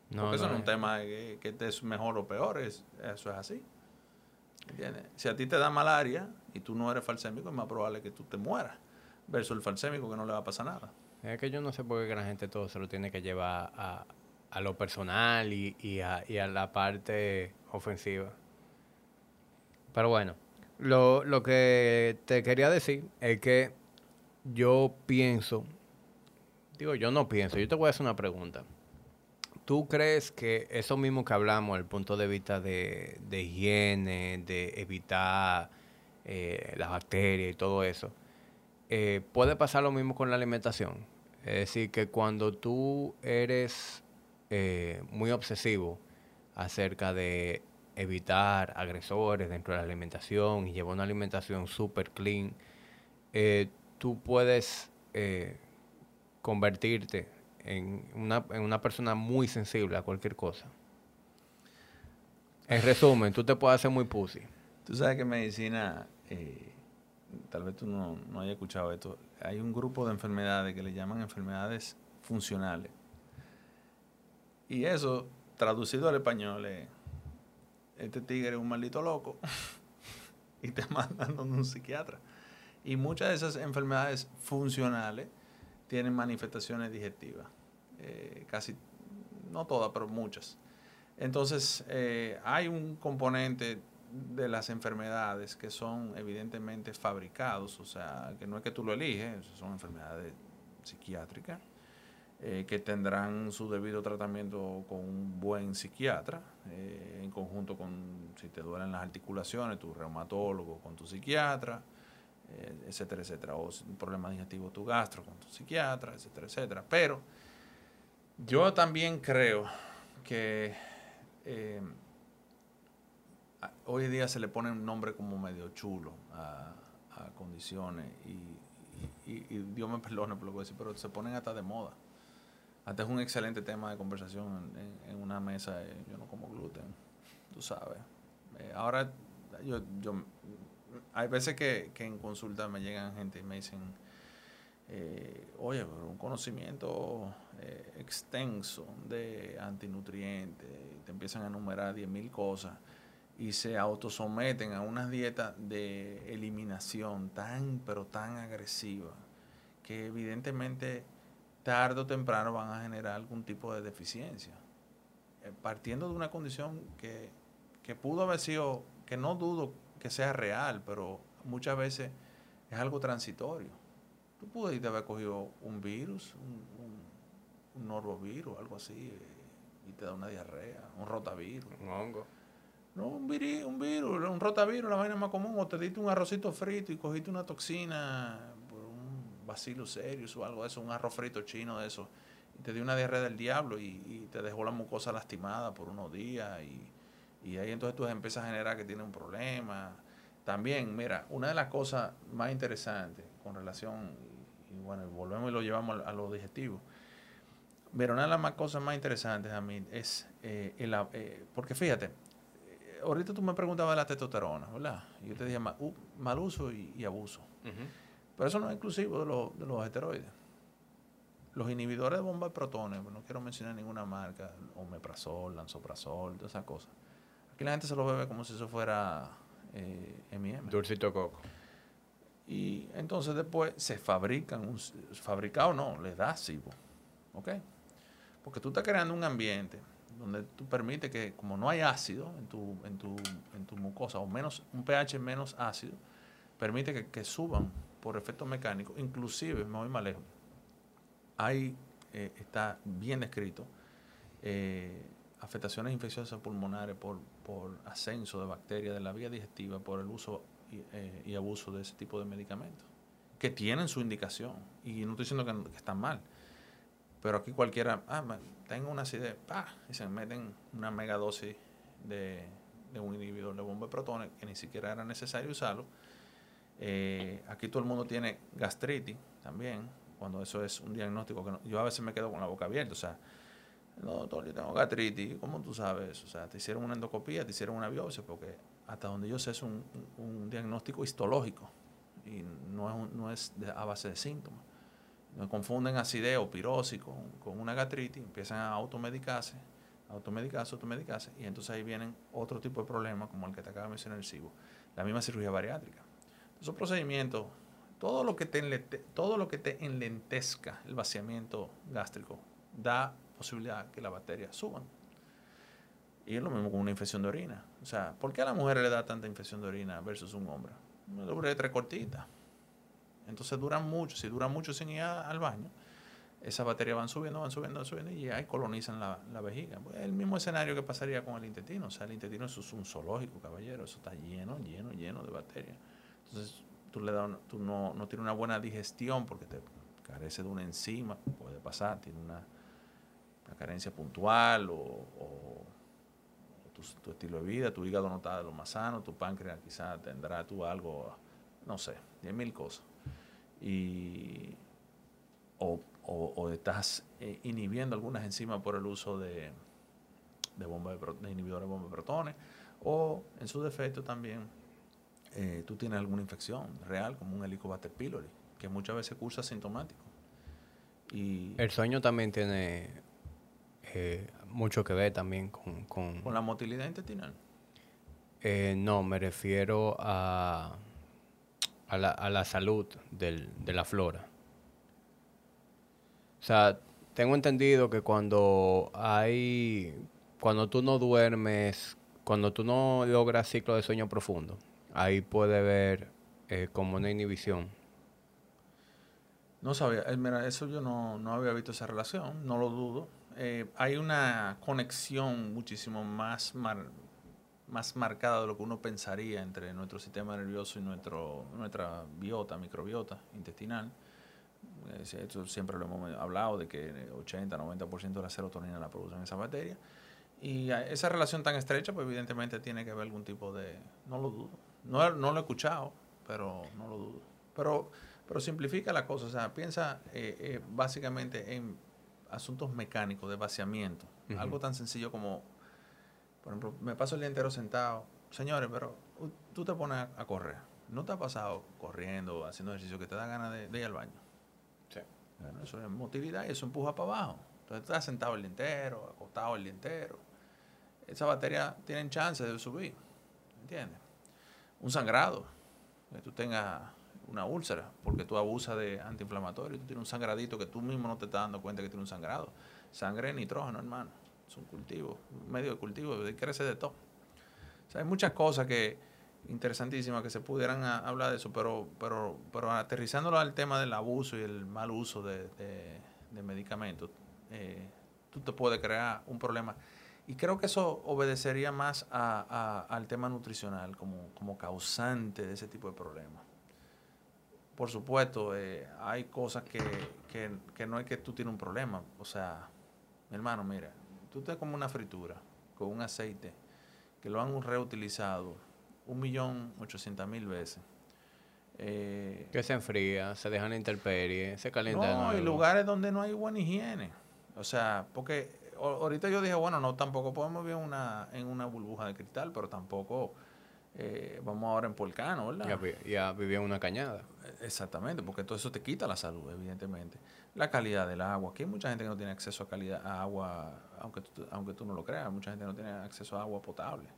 No, porque eso no es un tema que, que es mejor o peor, es, eso es así. Si a ti te da malaria y tú no eres falsémico, es más probable que tú te mueras versus el falsémico que no le va a pasar nada. Es que yo no sé por qué la gente todo se lo tiene que llevar a, a lo personal y, y, a, y, a, la parte ofensiva. Pero bueno, lo, lo que te quería decir es que yo pienso, digo, yo no pienso, yo te voy a hacer una pregunta. ¿Tú crees que eso mismo que hablamos, el punto de vista de, higiene, de evitar eh, las bacterias y todo eso, eh, puede pasar lo mismo con la alimentación? Es decir, que cuando tú eres eh, muy obsesivo acerca de evitar agresores dentro de la alimentación y llevar una alimentación súper clean, tú puedes convertirte en una, en una persona muy sensible a cualquier cosa. En resumen, tú te puedes hacer muy pussy. Tú sabes que medicina, eh, tal vez tú no, no hayas escuchado esto, hay un grupo de enfermedades que le llaman enfermedades funcionales. Y eso, traducido al español, es, este tigre es un maldito loco y te mandan donde un psiquiatra. Y muchas de esas enfermedades funcionales tienen manifestaciones digestivas. Eh, casi, no todas, pero muchas. Entonces, eh, hay un componente de las enfermedades que son evidentemente fabricados, o sea, que no es que tú lo eliges, son enfermedades psiquiátricas, eh, que tendrán su debido tratamiento con un buen psiquiatra, en conjunto con, si te duelen las articulaciones, tu reumatólogo con tu psiquiatra, etcétera, etcétera, o un problema digestivo tu gastro con tu psiquiatra, etcétera, etcétera. Pero yo también creo que eh, hoy día se le pone un nombre como medio chulo a, condiciones y, Dios me perdone por lo que voy decir, pero se ponen hasta de moda. Hasta es un excelente tema de conversación en, una mesa. yo no como gluten, tú sabes. Eh, ahora, yo, yo, hay veces que, que en consulta me llegan gente y me dicen, eh, oye, un conocimiento eh, extenso de antinutrientes, te empiezan a enumerar 10.000 cosas y se autosometen a unas dietas de eliminación tan, pero tan agresiva, que evidentemente tarde o temprano van a generar algún tipo de deficiencia. Eh, partiendo de una condición que, que pudo haber sido, que no dudo que sea real, pero muchas veces es algo transitorio. Tú pudiste haber cogido un virus, un, un, norovirus, algo así, eh, y te da una diarrea, un rotavirus. Un hongo. No, un, virus, un virus, un rotavirus, la vaina más común, o te diste un arrocito frito y cogiste una toxina por un bacillus serius o algo de eso, un arroz frito chino de eso, y te dio una diarrea del diablo y, y te dejó la mucosa lastimada por unos días y, y ahí entonces tú empiezas a generar que tiene un problema. También, mira, una de las cosas más interesantes con relación, y, bueno, volvemos y lo llevamos a, a lo digestivo. Pero una de las más cosas más interesantes a mí es eh, el, eh, porque fíjate, ahorita tú me preguntabas de la testosterona, ¿verdad? Y yo te dije mal, uh, mal uso y, y abuso. Pero eso no es exclusivo de, los- de los esteroides. Los inhibidores de bomba de protones, no quiero mencionar ninguna marca, omeprazol, lansoprazol, todas esas cosas. Aquí la gente se lo bebe como si eso fuera eh, M&M. Dulcito coco. Y entonces después se fabrican, un, fabricado no, le da SIBO. ¿Ok? Porque tú estás creando un ambiente donde tú permites que, como no hay ácido en tu, en tu, en tu mucosa, o menos, un pH menos ácido, permite que, que suban por efecto mecánico. Inclusive, me voy más lejos, hay, eh, está bien descrito, eh, afectaciones infecciosas pulmonares por, por ascenso de bacterias de la vía digestiva por el uso y, eh, y abuso de ese tipo de medicamentos, que tienen su indicación. Y no estoy diciendo que, que están mal, pero aquí cualquiera, ah, tengo una acidez, ¡pah! y se meten una megadosis de, de un inhibidor de bomba de protones que ni siquiera era necesario usarlo. Eh, aquí todo el mundo tiene gastritis también, cuando eso es un diagnóstico que no- yo a veces me quedo con la boca abierta, o sea, no, doctor, yo tengo gastritis, ¿cómo tú sabes? O sea, te hicieron una endoscopía, te hicieron una biopsia, porque hasta donde yo sé es un- un diagnóstico histológico y no es, un- no es de- a base de síntomas. Confunden acidez o pirosis con, con una gastritis, empiezan a automedicarse, automedicarse, automedicarse, y entonces ahí vienen otro tipo de problemas como el que te acaba de mencionar el CIBO, la misma cirugía bariátrica. Esos procedimientos, todo lo que te, todo lo que te enlentezca el vaciamiento gástrico da posibilidad que las bacterias suban. Y es lo mismo con una infección de orina. O sea, ¿por qué a la mujer le da tanta infección de orina versus un hombre? Una tres cortitas. Entonces duran mucho. Si duran mucho sin ir al baño, esas bacterias van subiendo, van subiendo, van subiendo y ahí colonizan la, vejiga. Pues es el mismo escenario que pasaría con el intestino. O sea, el intestino eso es un zoológico, caballero. Eso está lleno, lleno, lleno de bacterias. Entonces, tú, le una- tú no, no tienes una buena digestión porque te carece de una enzima, puede pasar, tiene una, carencia puntual o, tu estilo de vida, tu hígado no está de lo más sano, tu páncreas quizás tendrá tú algo, no sé, diez mil cosas. Y, o, o- o estás eh, inhibiendo algunas enzimas por el uso de, de, bomba de, de inhibidores de bomba de protones, o en su defecto también eh, tú tienes alguna infección real, como un Helicobacter pylori, que muchas veces cursa asintomático. Y El sueño también tiene eh, mucho que ver también con... con- con la motilidad intestinal. eh, no, me refiero a, a, la, a la salud del- de la flora. O sea, tengo entendido que cuando hay... Cuando tú no duermes, cuando tú no logras ciclo de sueño profundo, ahí puede haber eh, como una inhibición. No sabía, eh, mira, eso yo no, no había visto esa relación, no lo dudo. Eh, hay una conexión muchísimo más, más marcada de lo que uno pensaría entre nuestro sistema nervioso y nuestro, nuestra biota, microbiota intestinal. Esto siempre lo hemos hablado de que 80-90% de la serotonina la producen esas bacterias. Y esa relación tan estrecha, pues evidentemente tiene que haber algún tipo de... No lo dudo. No, no lo he escuchado, pero no lo dudo. Pero, pero simplifica la cosa. O sea, piensa eh, eh, básicamente en asuntos mecánicos de vaciamiento. Ujú. Algo tan sencillo como, por ejemplo, me paso el día entero sentado. Señores, pero tú te pones a, correr. ¿No te ha pasado corriendo, haciendo ejercicio que te da ganas de, de ir al baño? Bueno, eso es motilidad y eso empuja para abajo. Entonces estás sentado el día entero, acostado el día entero. Esa batería tiene chance de subir. ¿Entiendes? Un sangrado. Que tú tengas una úlcera, porque tú abusas de antiinflamatorio, tú tienes un sangradito que tú mismo no te estás dando cuenta que tiene un sangrado. Sangre de nitrógeno, hermano. Es un cultivo, un medio de cultivo, crece de todo. O sea, hay muchas cosas que interesantísimas que se pudieran hablar de eso, pero, pero, pero aterrizándolo al tema del abuso y el mal uso de, medicamentos, eh, tú te puedes crear un problema. Y creo que eso obedecería más al tema nutricional como, como causante de ese tipo de problemas por supuesto, eh, hay cosas que, que, no es que tú tienes un problema. O sea, mi hermano, mira, tú te como una fritura con un aceite que lo han reutilizado un millón ochocientas mil veces. Eh, que se enfría, se dejan intemperie, se calienta. No, hay lugares donde no hay buena higiene. O sea, porque ahorita yo dije, bueno, no, tampoco podemos vivir una, en una burbuja de cristal, pero tampoco eh, vamos ahora en Polcano, ¿verdad? Ya, vivía en una cañada. Exactamente, porque todo eso te quita la salud, evidentemente. La calidad del agua. Aquí hay mucha gente que no tiene acceso a calidad a agua, aunque tú, aunque tú no lo creas, mucha gente no tiene acceso a agua potable,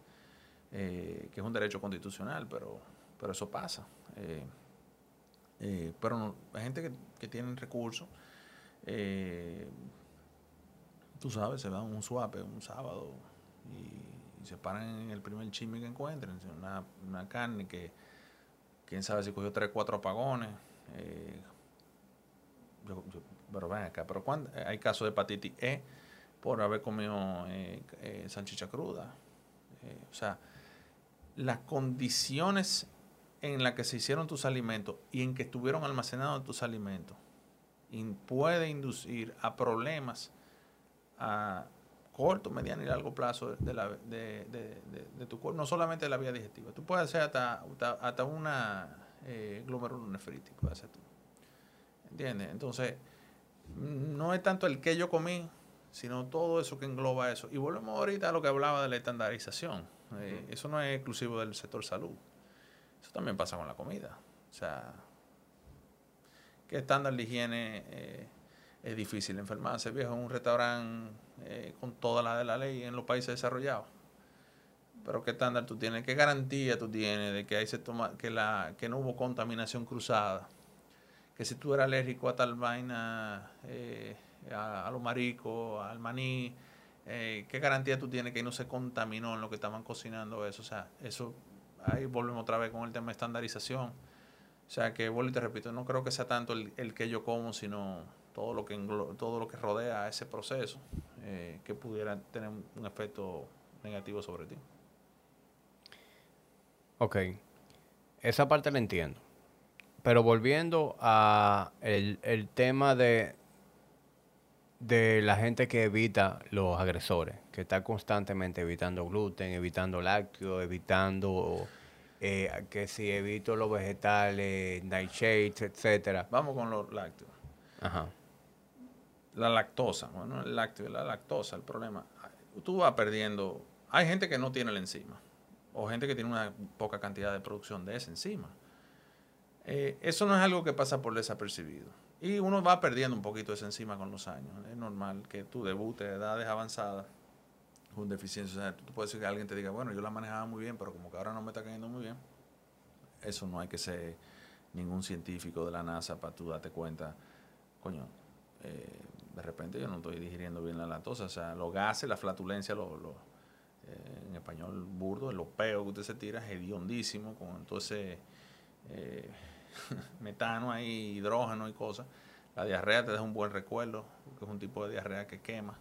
eh, que es un derecho constitucional, pero, pero eso pasa. Eh, pero hay gente que, que tiene recursos. tú sabes, se dan un suape un sábado y se paran en el primer chisme que encuentren, una, una carne que quién sabe si cogió tres, cuatro apagones. Eh, pero ven acá, pero cuando, hay casos de hepatitis E por haber comido eh, eh, salchicha cruda. o sea, las condiciones en las que se hicieron tus alimentos y en que estuvieron almacenados tus alimentos puede inducir a problemas a, corto, mediano y largo plazo de, la, de, de, tu cuerpo, no solamente de la vía digestiva. Tú puedes hacer hasta, hasta, una eh, glomerulonefritis, puedes hacer tú. ¿Entiendes? Entonces, no es tanto el que yo comí, sino todo eso que engloba eso. Y volvemos ahorita a lo que hablaba de la estandarización. Eh, eso no es exclusivo del sector salud. Eso también pasa con la comida. O sea, ¿qué estándar de higiene eh, es difícil enfermarse, viejo, en un restaurante eh, con toda la de la ley en los países desarrollados. Pero qué estándar tú tienes, qué garantía tú tienes de que ahí se toma, que la, que no hubo contaminación cruzada, que si tú eras alérgico a tal vaina, eh, a, los maricos, al maní, eh, qué garantía tú tienes que no se contaminó en lo que estaban cocinando eso. O sea, eso, ahí volvemos otra vez con el tema de estandarización. O sea, que vuelvo y te repito, no creo que sea tanto el, que yo como, sino todo lo que todo lo que rodea ese proceso eh, que pudiera tener un efecto negativo sobre ti. Ok, esa parte la entiendo. Pero volviendo a el, el tema de, de la gente que evita los agresores, que está constantemente evitando gluten, evitando lácteos, evitando eh, que si evito los vegetales, nightshades, etcétera. Vamos con los lácteos. Ajá la lactosa, bueno, el lácteo, la lactosa, el problema. Tú vas perdiendo. Hay gente que no tiene la enzima, o gente que tiene una poca cantidad de producción de esa enzima. Eh, eso no es algo que pasa por desapercibido. Y uno va perdiendo un poquito esa enzima con los años. Es normal que tú debutes de edades avanzadas con deficiencia. tú puedes decir que alguien te diga, bueno, yo la manejaba muy bien, pero como que ahora no me está cayendo muy bien. Eso no hay que ser ningún científico de la NASA para tú darte cuenta, coño, eh, de repente yo no estoy digiriendo bien la lactosa. O sea, los gases, la flatulencia, lo, eh, en español burdo, el peo que usted se tira es hediondísimo, con todo eh, metano ahí, hidrógeno y cosas. La diarrea te deja un buen recuerdo, porque es un tipo de diarrea que quema.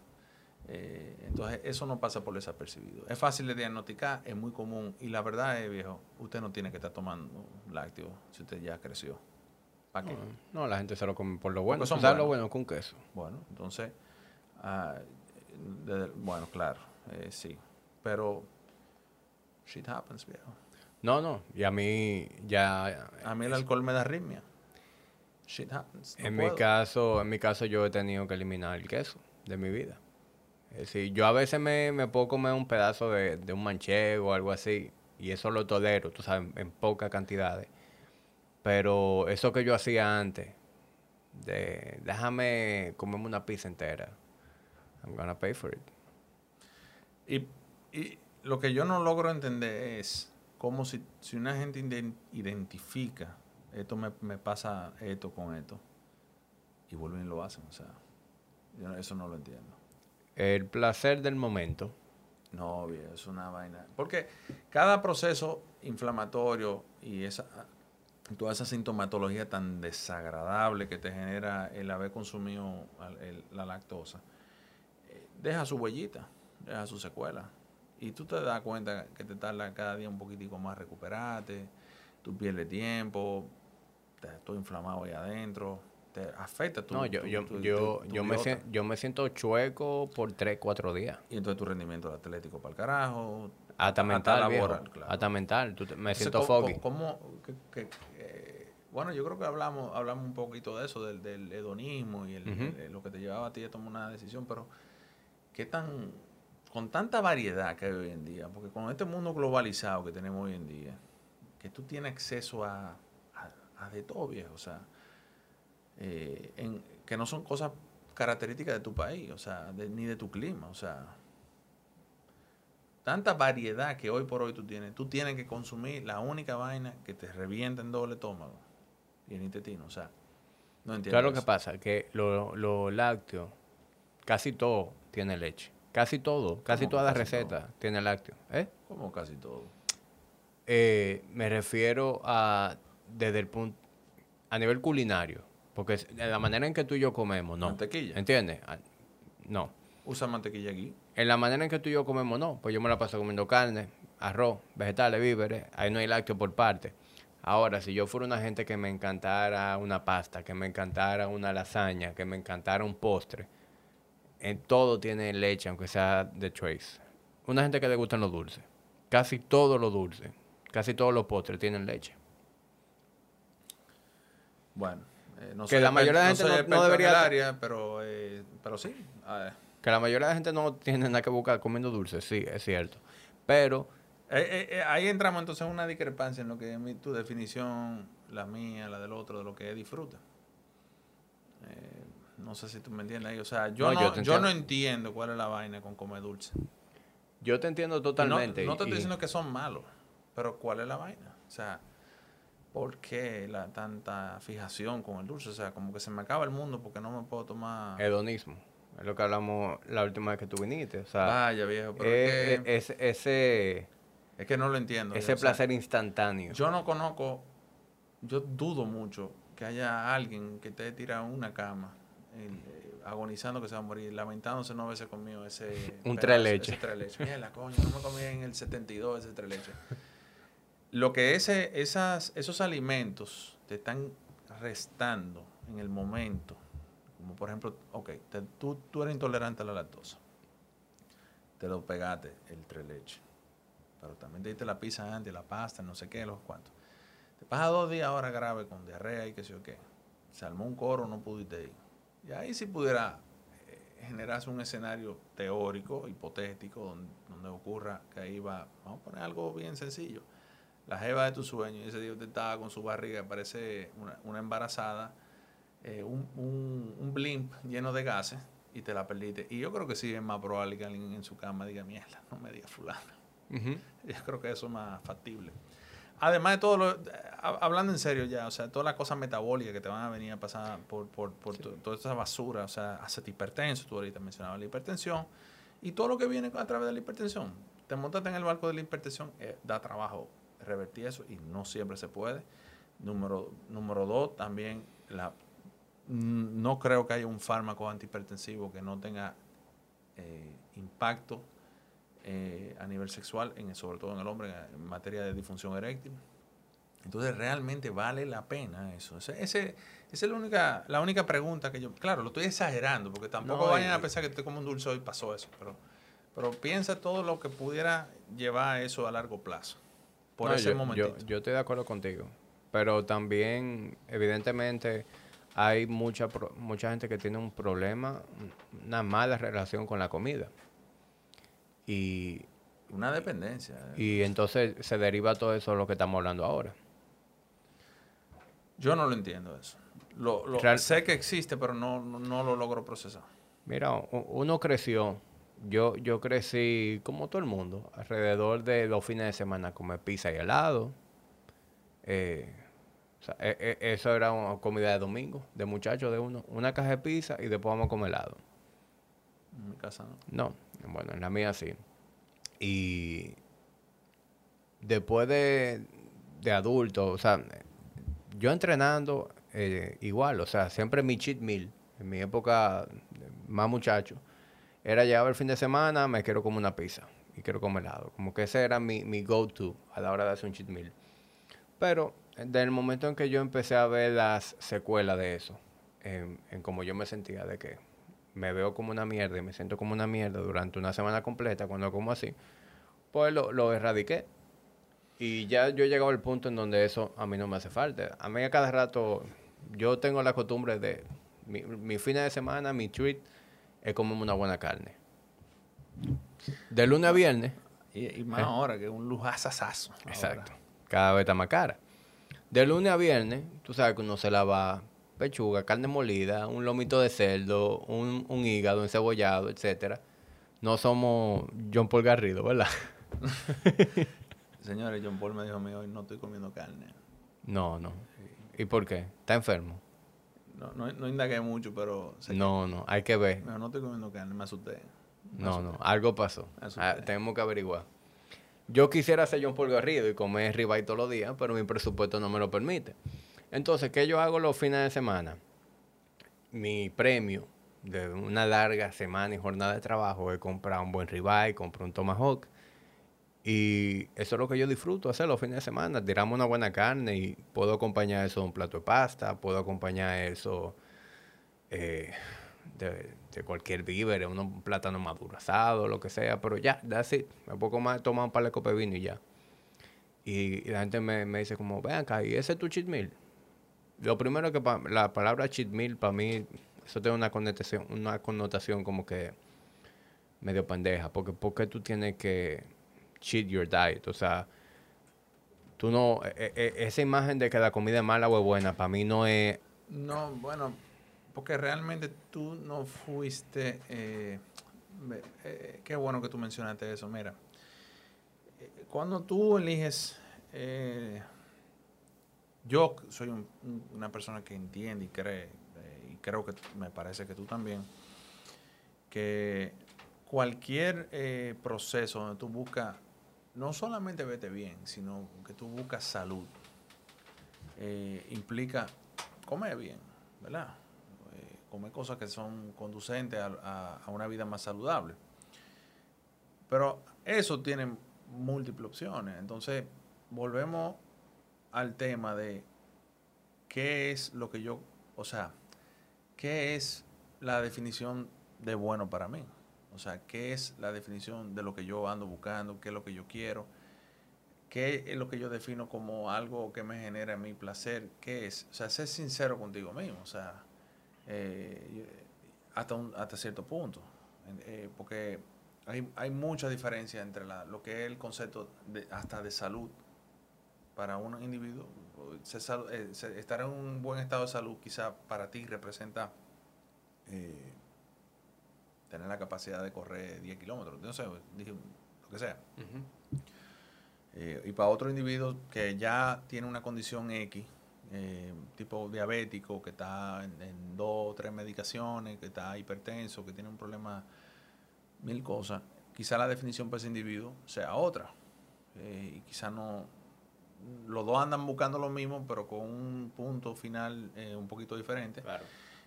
Eh, entonces, eso no pasa por desapercibido. Es fácil de diagnosticar, es muy común. Y la verdad es, viejo, usted no tiene que estar tomando lácteos si usted ya creció. No, la gente se lo come por lo bueno. Son lo bueno con queso. Bueno, entonces, ah, bueno, claro, eh, sí. Pero, shit happens, viejo. No, no, y a mí ya... A mí el alcohol me da arritmia. Shit happens. en, mi caso, en mi caso yo he tenido que eliminar el queso de mi vida. Es decir, yo a veces me, me puedo comer un pedazo de, de un manchego o algo así, y eso lo tolero, tú sabes, en pocas cantidades. Pero eso que yo hacía antes, de déjame comerme una pizza entera. I'm gonna pay for it. Y, y lo que yo no logro entender es cómo si, si una gente identifica esto me, me, pasa esto con esto y vuelven y lo hacen. O sea, yo eso no lo entiendo. El placer del momento. No, bien, es una vaina. Porque cada proceso inflamatorio y esa toda esa sintomatología tan desagradable que te genera el haber consumido la lactosa, eh, deja su huellita, deja su secuela. Y tú te das cuenta que te tarda cada día un poquitico más recuperarte, tú pierdes tiempo, te, todo inflamado ahí adentro, te afecta tu No, yo, yo, yo, yo, me siento, yo me siento chueco por 3, 4 días. Y entonces tu rendimiento atlético para el carajo. Hasta mental, hasta, laboral, claro. hasta mental. me siento foggy. ¿cómo, eh, bueno, yo creo que hablamos hablamos un poquito de eso, del, del hedonismo y el, lo que te llevaba a ti a tomar una decisión, pero ¿qué tan, con tanta variedad que hay hoy en día, porque con este mundo globalizado que tenemos hoy en día, que tú tienes acceso a, a, de todo, viejo, o sea, eh, en, que no son cosas características de tu país, o sea, ni de tu clima, o sea, tanta variedad que hoy por hoy tú tienes, tú tienes que consumir la única vaina que te revienta en doble estómago y en intestino, o sea, no entiendo. Claro que pasa, que lo, lo lácteo, casi todo tiene leche. Casi todo, casi todas las recetas tiene lácteo. ¿Eh? ¿Cómo casi todo? Eh, me refiero a desde el punto a nivel culinario, porque la manera en que tú y yo comemos, no. Mantequilla. ¿Entiendes? Ah, no. ¿Usa mantequilla aquí? En la manera en que tú y yo comemos, no. Pues yo me la paso comiendo carne, arroz, vegetales, víveres. Ahí no hay lácteo por parte. Ahora, si yo fuera una gente que me encantara una pasta, que me encantara una lasaña, que me encantara un postre, en todo tiene leche, aunque sea de trace. Una gente que le gustan los dulces. Casi todo lo dulce, casi todos los postres tienen leche. Bueno, eh, no que la mayoría de la gente no, debería área, pero, eh, pero sí. Que la mayoría de la gente no tiene nada que buscar comiendo dulces, sí, es cierto. Pero eh, ahí entramos entonces en una discrepancia en lo que es tu definición, la mía, la del otro, de lo que es disfruta. No sé si tú me entiendes ahí. O sea, yo no, yo, no entiendo cuál es la vaina con comer dulce. Yo te entiendo totalmente. No, te estoy diciendo que son malos, pero ¿cuál es la vaina? O sea, ¿por qué la tanta fijación con el dulce? O sea, como que se me acaba el mundo porque no me puedo tomar... Hedonismo. Es lo que hablamos la última vez que tú viniste. O sea, Vaya, viejo. Pero es, ese... Es que no lo entiendo. Ese placer instantáneo. Yo no conozco... Yo dudo mucho que haya alguien que te tira una cama eh, agonizando que se va a morir, lamentándose no haberse comido ese... Un tres leche. Ese tres leche. Mira, coño, no me comí en el 72 ese tres leche. Lo que ese, esas, esos alimentos te están restando en el momento, como por ejemplo, ok, tú, tú eres intolerante a la lactosa, te lo pegaste el tres leche, pero también te diste la pizza antes, la pasta, no sé qué, los cuantos. Te pasa dos días ahora grave con diarrea y qué sé yo qué. Se armó un coro, no pudiste ir y ahí sí pudiera eh, generarse un escenario teórico, hipotético, donde, ocurra que ahí va, vamos a poner algo bien sencillo. La jeva de tu sueño, y ese día usted estaba con su barriga, parece una, embarazada, eh, un, un, blimp lleno de gases y te la perdiste. Y yo creo que sí es más probable que alguien en su cama diga, mierda, no me diga fulana. Yo creo que eso es más factible. Además de todo lo, hablando en serio ya, o sea, todas las cosas metabólicas que te van a venir a pasar por, por, por toda esa basura, o sea, hacerte hipertenso, tú ahorita mencionabas la hipertensión, y todo lo que viene a través de la hipertensión. Te montaste en el barco de la hipertensión, eh, da trabajo revertir eso y no siempre se puede. Número, número dos, también la, no creo que haya un fármaco antihipertensivo que no tenga eh, impacto eh, a nivel sexual, en, sobre todo en el hombre, en materia de disfunción eréctil. Entonces, realmente vale la pena eso. Ese, ese, esa es la única, la única pregunta que yo. Claro, lo estoy exagerando, porque tampoco vayan a pensar que te como un dulce hoy pasó eso. Pero, pero piensa todo lo que pudiera llevar a eso a largo plazo. Por ese momento. Yo, yo, estoy de acuerdo contigo. Pero también, evidentemente, hay mucha, mucha gente que tiene un problema, una mala relación con la comida. Y, Una dependencia. Eh. Y entonces se deriva todo eso de lo que estamos hablando ahora. Yo no lo entiendo eso. lo, sé que existe, pero no, no, lo logro procesar. Mira, uno creció, yo, yo crecí como todo el mundo, alrededor de los fines de semana comer pizza y helado. Eh, e, e, eso era una comida de domingo, de muchachos de uno. Una caja de pizza y después vamos a comer helado. En mi casa no. No, bueno, en la mía sí. Y después de, de adulto, o sea, yo entrenando eh, igual, o sea, siempre mi cheat meal, en mi época más muchacho, era llegar el fin de semana, me quiero comer una pizza y quiero comer helado. Como que ese era mi, mi go-to a la hora de hacer un cheat meal. Pero desde el momento en que yo empecé a ver las secuelas de eso, en, en cómo yo me sentía, de que me veo como una mierda y me siento como una mierda durante una semana completa cuando como así, pues lo, lo erradiqué. Y ya yo he llegado al punto en donde eso a mí no me hace falta. A mí a cada rato yo tengo la costumbre de mi, mi fin de semana, mi treat es comerme una buena carne. De lunes a viernes. Y, más ¿eh? ahora, que es un lujazazazo. Exacto. Cada vez está más cara. De lunes a viernes, tú sabes que uno se lava pechuga, carne molida, un lomito de cerdo, un, un hígado encebollado, etcétera. No somos John Paul Garrido, ¿verdad? Señores, John Paul me dijo a mí hoy no estoy comiendo carne. No, no. ¿Y por qué? ¿Está enfermo? No, no, no indagué mucho, pero... No, no, hay que ver. No, no estoy comiendo carne, me asusté. no, no, algo pasó. Ah, tenemos que averiguar. Yo quisiera ser John Paul Garrido y comer ribeye todos los días, pero mi presupuesto no me lo permite. Entonces, ¿qué yo hago los fines de semana? Mi premio de una larga semana y jornada de trabajo es comprar un buen ribeye, comprar un tomahawk. Y eso es lo que yo disfruto hacer los fines de semana. Tiramos una buena carne y puedo acompañar eso de un plato de pasta, puedo acompañar eso eh, de, cualquier víver, un plátano maduro asado, lo que sea. Pero ya, that's it. Me tomar un par de copas de vino y ya. Y, la gente me, me, dice como, ven acá, ¿y ese es tu cheat meal? Lo primero que la palabra cheat meal para mí, eso tiene una connotación, una connotación como que medio pendeja, porque porque tú tienes que cheat your diet, o sea, tú no, e, e, e, esa imagen de que la comida es mala o es buena, para mí no es... No, bueno, porque realmente tú no fuiste, eh, eh, qué bueno que tú mencionaste eso, mira, eh, cuando tú eliges yo soy una persona que entiende y cree, eh, y creo que me parece que tú también, que cualquier eh, proceso donde tú buscas, no solamente vete bien, sino que tú buscas salud, eh, implica comer bien, ¿verdad? comer cosas que son conducentes a, a una vida más saludable. Pero eso tiene múltiples opciones. Entonces, volvemos al tema de qué es lo que yo, o sea, qué es la definición de bueno para mí. O sea, qué es la definición de lo que yo ando buscando, qué es lo que yo quiero, qué es lo que yo defino como algo que me genera mi placer, qué es. O sea, ser sincero contigo mismo, o sea, eh, hasta, un, hasta cierto punto. Eh, porque hay, hay, mucha diferencia entre la, lo que es el concepto de, hasta de salud para un individuo, eh, estar en un buen estado de salud quizá para ti representa eh, tener la capacidad de correr 10 kilómetros, no sé, lo que sea. Eh, y para otro individuo que ya tiene una condición X, tipo diabético, que está en, dos o tres medicaciones, que está hipertenso, que tiene un problema, mil cosas, quizá la definición para ese individuo sea otra. y quizá no, los dos andan buscando lo mismo, pero con un punto final eh, un poquito diferente.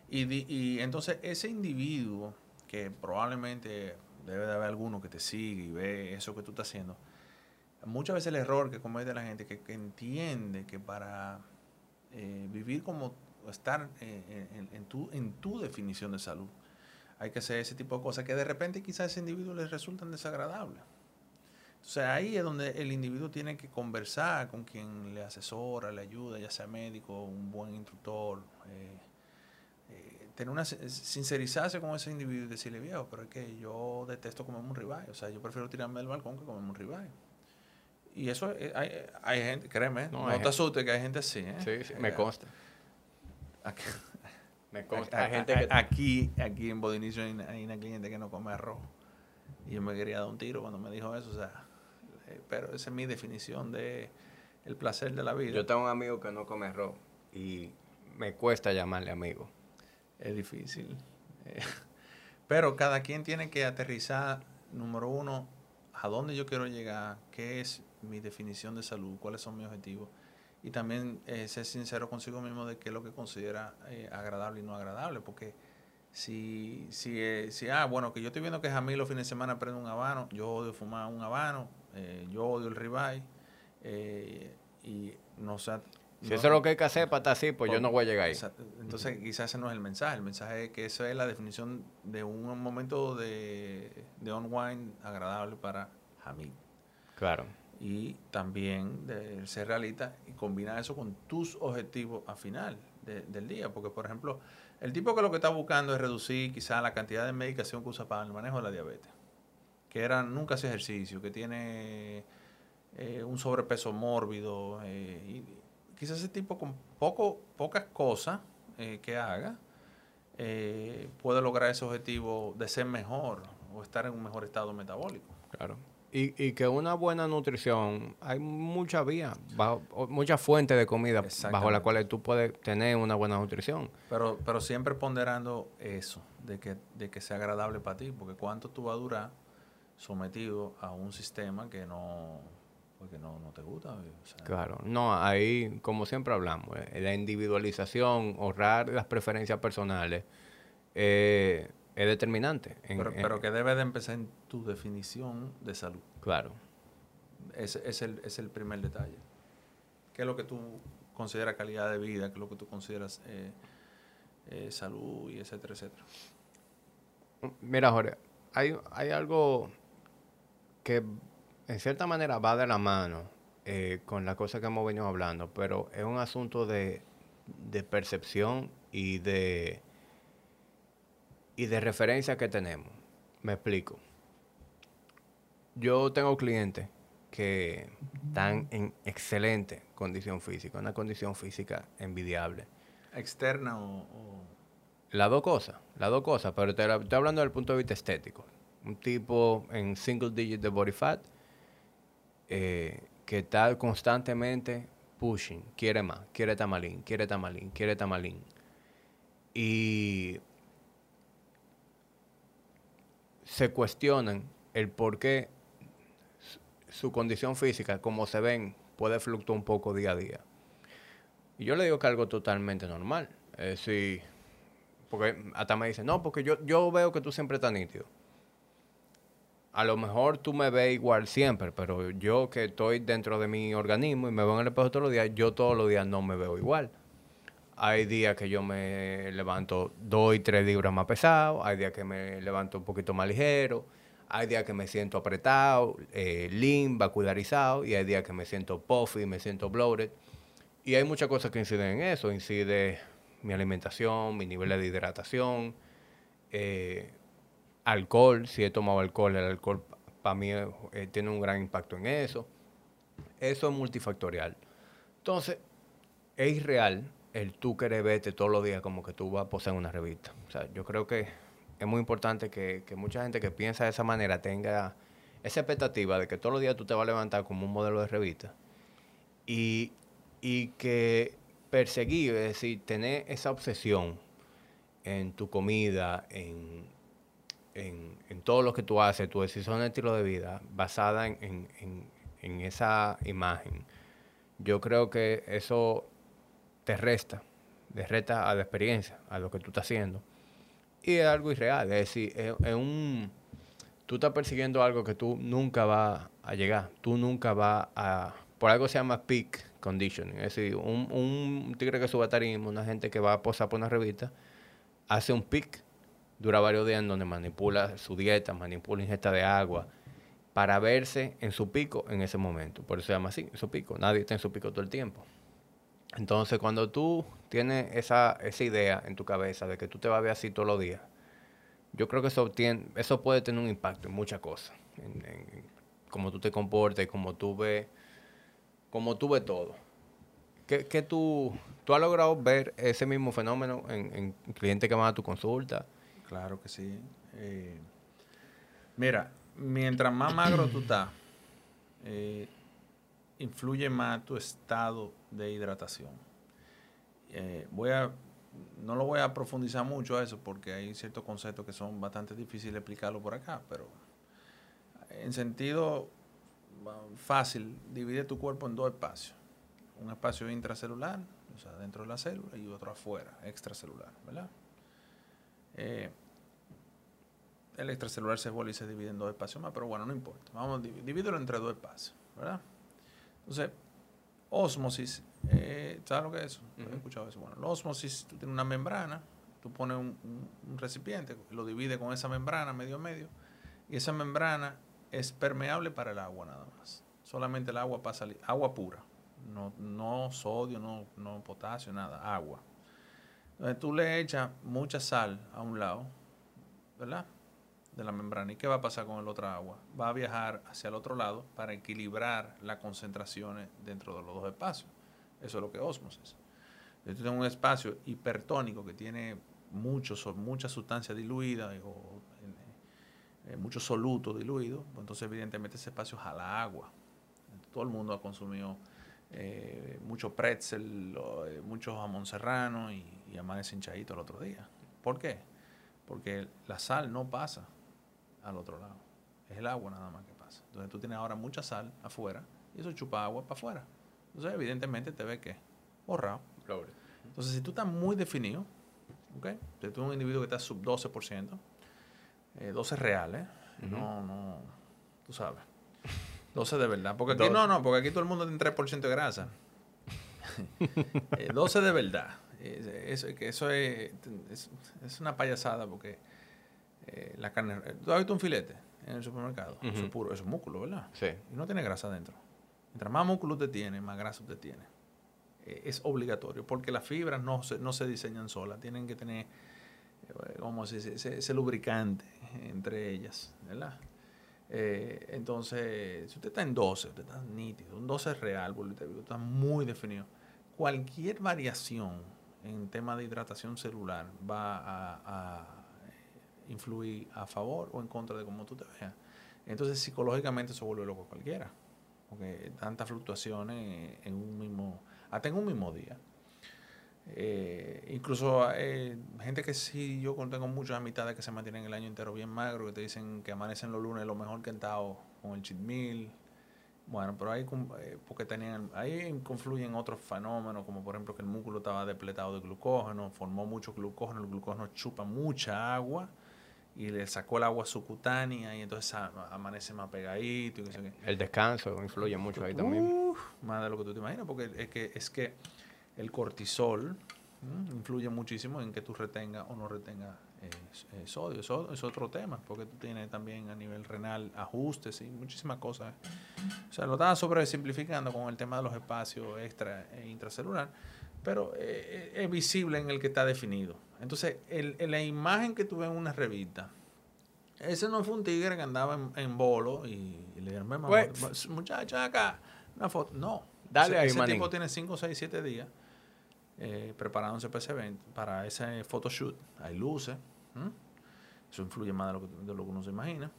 Y, y, entonces ese individuo, que probablemente debe de haber alguno que te sigue y ve eso que tú estás haciendo, muchas veces el error que comete la gente, que, que entiende que para eh, vivir como estar eh, en, en, tu, en tu definición de salud, hay que hacer ese tipo de cosas que de repente quizás a ese individuo le resultan desagradables. O sea, ahí es donde el individuo tiene que conversar con quien le asesora, le ayuda, ya sea médico, un buen instructor, eh, eh, tener una sincerizarse con ese individuo y decirle, viejo, pero es que yo detesto comer un ribeye, o sea, yo prefiero tirarme del balcón que comer un ribeye. Y eso hay, hay gente, créeme, no, te asustes que hay gente así. ¿eh? Sí, sí me consta. Aquí, Me a- consta, hay gente que... aquí, aquí en Bodinicio hay, una- hay una cliente que no come arroz. Y yo me quería dar un tiro cuando me dijo eso. O sea, eh, pero esa es mi definición de el placer de la vida. Yo tengo un amigo que no come arroz y me cuesta llamarle amigo. Es difícil. Eh, Pero cada quien tiene que aterrizar, número uno, a dónde yo quiero llegar, qué es mi definición de salud, cuáles son mis objetivos. Y también eh, ser sincero consigo mismo de qué es lo que considera eh, agradable y no agradable. Porque si, si, eh, si, ah, bueno, que yo estoy viendo que Jamil los fines de semana prende un habano, yo odio fumar un habano, eh, yo odio el ribeye, eh, y no sé... Si no- eso es lo que hay que hacer para estar así, pues yo no voy a llegar ahí. Entonces, quizás ese no es el mensaje. El mensaje es que eso es la definición de un momento de, de unwind agradable para Hamid. Claro. Y también de ser realista y combinar eso con tus objetivos al final de- del día. Porque, por ejemplo, el tipo que lo que está buscando es reducir quizás la cantidad de medicación que usa para el manejo de la diabetes. Que era, nunca hace ejercicio, que tiene eh, un sobrepeso mórbido. eh, y quizás ese tipo con poco, pocas cosas eh, que haga puede lograr ese objetivo de ser mejor o estar en un mejor estado metabólico. Claro. Y, y que una buena nutrición, hay muchas vías, muchas fuentes de comida bajo las cuales tú puedes tener una buena nutrición. Pero, pero siempre ponderando eso, de que, de que sea agradable para ti, porque cuánto tú vas a durar sometido a un sistema que no, porque no, no te gusta. o sea, Claro. No, ahí, como siempre hablamos, eh, la individualización, ahorrar las preferencias personales, eh, es determinante. en- pero, en- pero que debe de empezar en tu definición de salud. Claro. Ese es el, es el primer detalle. ¿Qué es lo que tú consideras calidad de vida? ¿Qué es lo que tú consideras eh, eh, salud y etcétera, etcétera? Mira, Jorge, hay, hay algo que en cierta manera va de la mano eh, con la cosa que hemos venido hablando, pero es un asunto de, de percepción y de, y de referencia que tenemos. Me explico. Yo tengo clientes que están en excelente condición física, una condición física envidiable. ¿Externa o...? o- Las dos cosas, las dos cosas, pero te estoy hablando desde el punto de vista estético. Un tipo en single digit de body fat eh, que está constantemente pushing, quiere más, quiere tamalín, quiere tamalín, quiere tamalín. Y se cuestionan el por qué su- condición física, como se ven, puede fluctuar un poco día a día. Y yo le digo que algo totalmente normal. Es decir, porque hasta me dicen, no, porque yo, yo veo que tú siempre estás nítido. A lo mejor tú me ves igual siempre, pero yo que estoy dentro de mi organismo y me veo en el espejo todos los días, yo todos los días no me veo igual. Hay días que yo me levanto dos y tres libras más pesado, hay días que me levanto un poquito más ligero, hay días que me siento apretado, eh, lean, y hay días que me siento puffy, me siento bloated. Y hay muchas cosas que inciden en eso. Incide mi alimentación, mi nivel de hidratación, eh, alcohol. Si he tomado alcohol, el alcohol para mí eh, tiene un gran impacto en eso. Eso es multifactorial. Entonces, es irreal el tú querer verte todos los días como que tú vas a posar en una revista. O sea, yo creo que es muy importante que, que mucha gente que piensa de esa manera tenga esa expectativa de que todos los días tú te vas a levantar como un modelo de revista y, y que perseguir, es decir, tener esa obsesión en tu comida, en, en, en todo lo que tú haces, tu decisión de estilo de vida, basada en, en- en- esa imagen, yo creo que eso te resta, te resta a la experiencia, a lo que tú estás haciendo. Y es algo irreal, es decir, es, un... Tú estás persiguiendo algo que tú nunca vas a llegar, tú nunca vas a... Por algo se llama peak conditioning, es decir, un, un tigre que sube a tarima, una gente que va a posar por una revista, hace un peak, dura varios días en donde manipula su dieta, manipula ingesta de agua, para verse en su pico en ese momento. Por eso se llama así, su pico. Nadie está en su pico todo el tiempo. Entonces, cuando tú tienes esa, esa idea en tu cabeza de que tú te vas a ver así todos los días, yo creo que eso, eso puede tener un impacto en muchas cosas. En, en cómo tú te comportas y cómo tú ves, cómo tú ves todo. ¿Qué, tú, tú has logrado ver ese mismo fenómeno en, clientes que van a tu consulta? Claro que sí. Eh, mira, mientras más magro tú estás, eh, influye más tu estado de hidratación. Eh, voy a, no lo voy a profundizar mucho a eso porque hay ciertos conceptos que son bastante difíciles de explicarlo por acá, pero en sentido fácil, divide tu cuerpo en dos espacios. Un espacio intracelular, o sea, dentro de la célula, y otro afuera, extracelular, ¿verdad? Eh, el extracelular se vuelve y se divide en dos espacios más, pero bueno, no importa. Vamos a dividirlo entre dos espacios, ¿verdad? Entonces, osmosis, eh, ¿sabes lo que es eso? ¿He escuchado eso? Bueno, la osmosis, tú tienes una membrana, tú pones un, un, recipiente, lo divide con esa membrana medio a medio, y esa membrana es permeable para el agua nada más. Solamente el agua pasa, agua pura, no, no sodio, no, no potasio, nada, agua. Entonces tú le echas mucha sal a un lado, ¿verdad? De la membrana. ¿Y qué va a pasar con el otro agua? Va a viajar hacia el otro lado para equilibrar las concentraciones dentro de los dos espacios. Eso es lo que osmosis. Tú tienes un espacio hipertónico que tiene mucho, mucha sustancia diluida o eh, mucho soluto diluido, pues entonces evidentemente ese espacio jala agua. Todo el mundo ha consumido eh, mucho pretzel, eh, mucho jamón serrano y, y amanece hinchadito el otro día. ¿Por qué? Porque la sal no pasa al otro lado. Es el agua nada más que pasa. Entonces tú tienes ahora mucha sal afuera y eso chupa agua para afuera. Entonces evidentemente te ve que borrado. Entonces si tú estás muy definido, ¿ok? Si tú eres un individuo que está sub 12%, eh, 12 reales. No, no, tú sabes. 12 de verdad. Porque aquí no, no, porque aquí todo el mundo tiene 3% de grasa. 12 eh, de verdad. Eso, eso es, es, una payasada porque eh, la carne... ¿Tú has visto un filete en el supermercado? Eso es puro, eso es músculo, ¿verdad? Sí. Y no tiene grasa adentro. Mientras más músculo usted tiene, más grasa usted tiene. Eh, es obligatorio porque las fibras no se, no se diseñan solas. Tienen que tener, como ese, ese lubricante entre ellas, ¿verdad? Eh, entonces, si usted está en 12, usted está nítido, un 12 es real, usted está muy definido. Cualquier variación en tema de hidratación celular va a, influir a favor o en contra de cómo tú te veas. Entonces, psicológicamente se vuelve loco cualquiera, porque tantas fluctuaciones en un mismo, hasta en un mismo día. Eh, incluso eh, gente que sí, yo tengo muchas amistades que se mantienen el año entero bien magro, que te dicen que amanecen los lunes lo mejor que han con el cheat meal. Bueno, pero ahí, eh, porque tenían, ahí confluyen otros fenómenos, como por ejemplo que el músculo estaba depletado de glucógeno, formó mucho glucógeno, el glucógeno chupa mucha agua y le sacó el agua subcutánea y entonces amanece más pegadito. Y el descanso influye mucho ahí también. Más de lo que tú te imaginas, porque es que, es que el cortisol influye muchísimo en que tú retengas o no retengas eh, eh, sodio. Eso es otro tema, porque tú tienes también a nivel renal ajustes y muchísimas cosas. O sea, lo estaba simplificando con el tema de los espacios extra e intracelular, pero eh, es visible en el que está definido. Entonces, el, la imagen que tuve en una revista, ese no fue un tigre que andaba en, bolo y, le dijeron, pues, muchacha, acá, una foto. No. Dale ese, ahí, ese tipo tiene 5, 6, 7 días eh, preparándose para ese evento, para ese photoshoot. Hay luces. Eso influye más de lo, que, uno se imagina.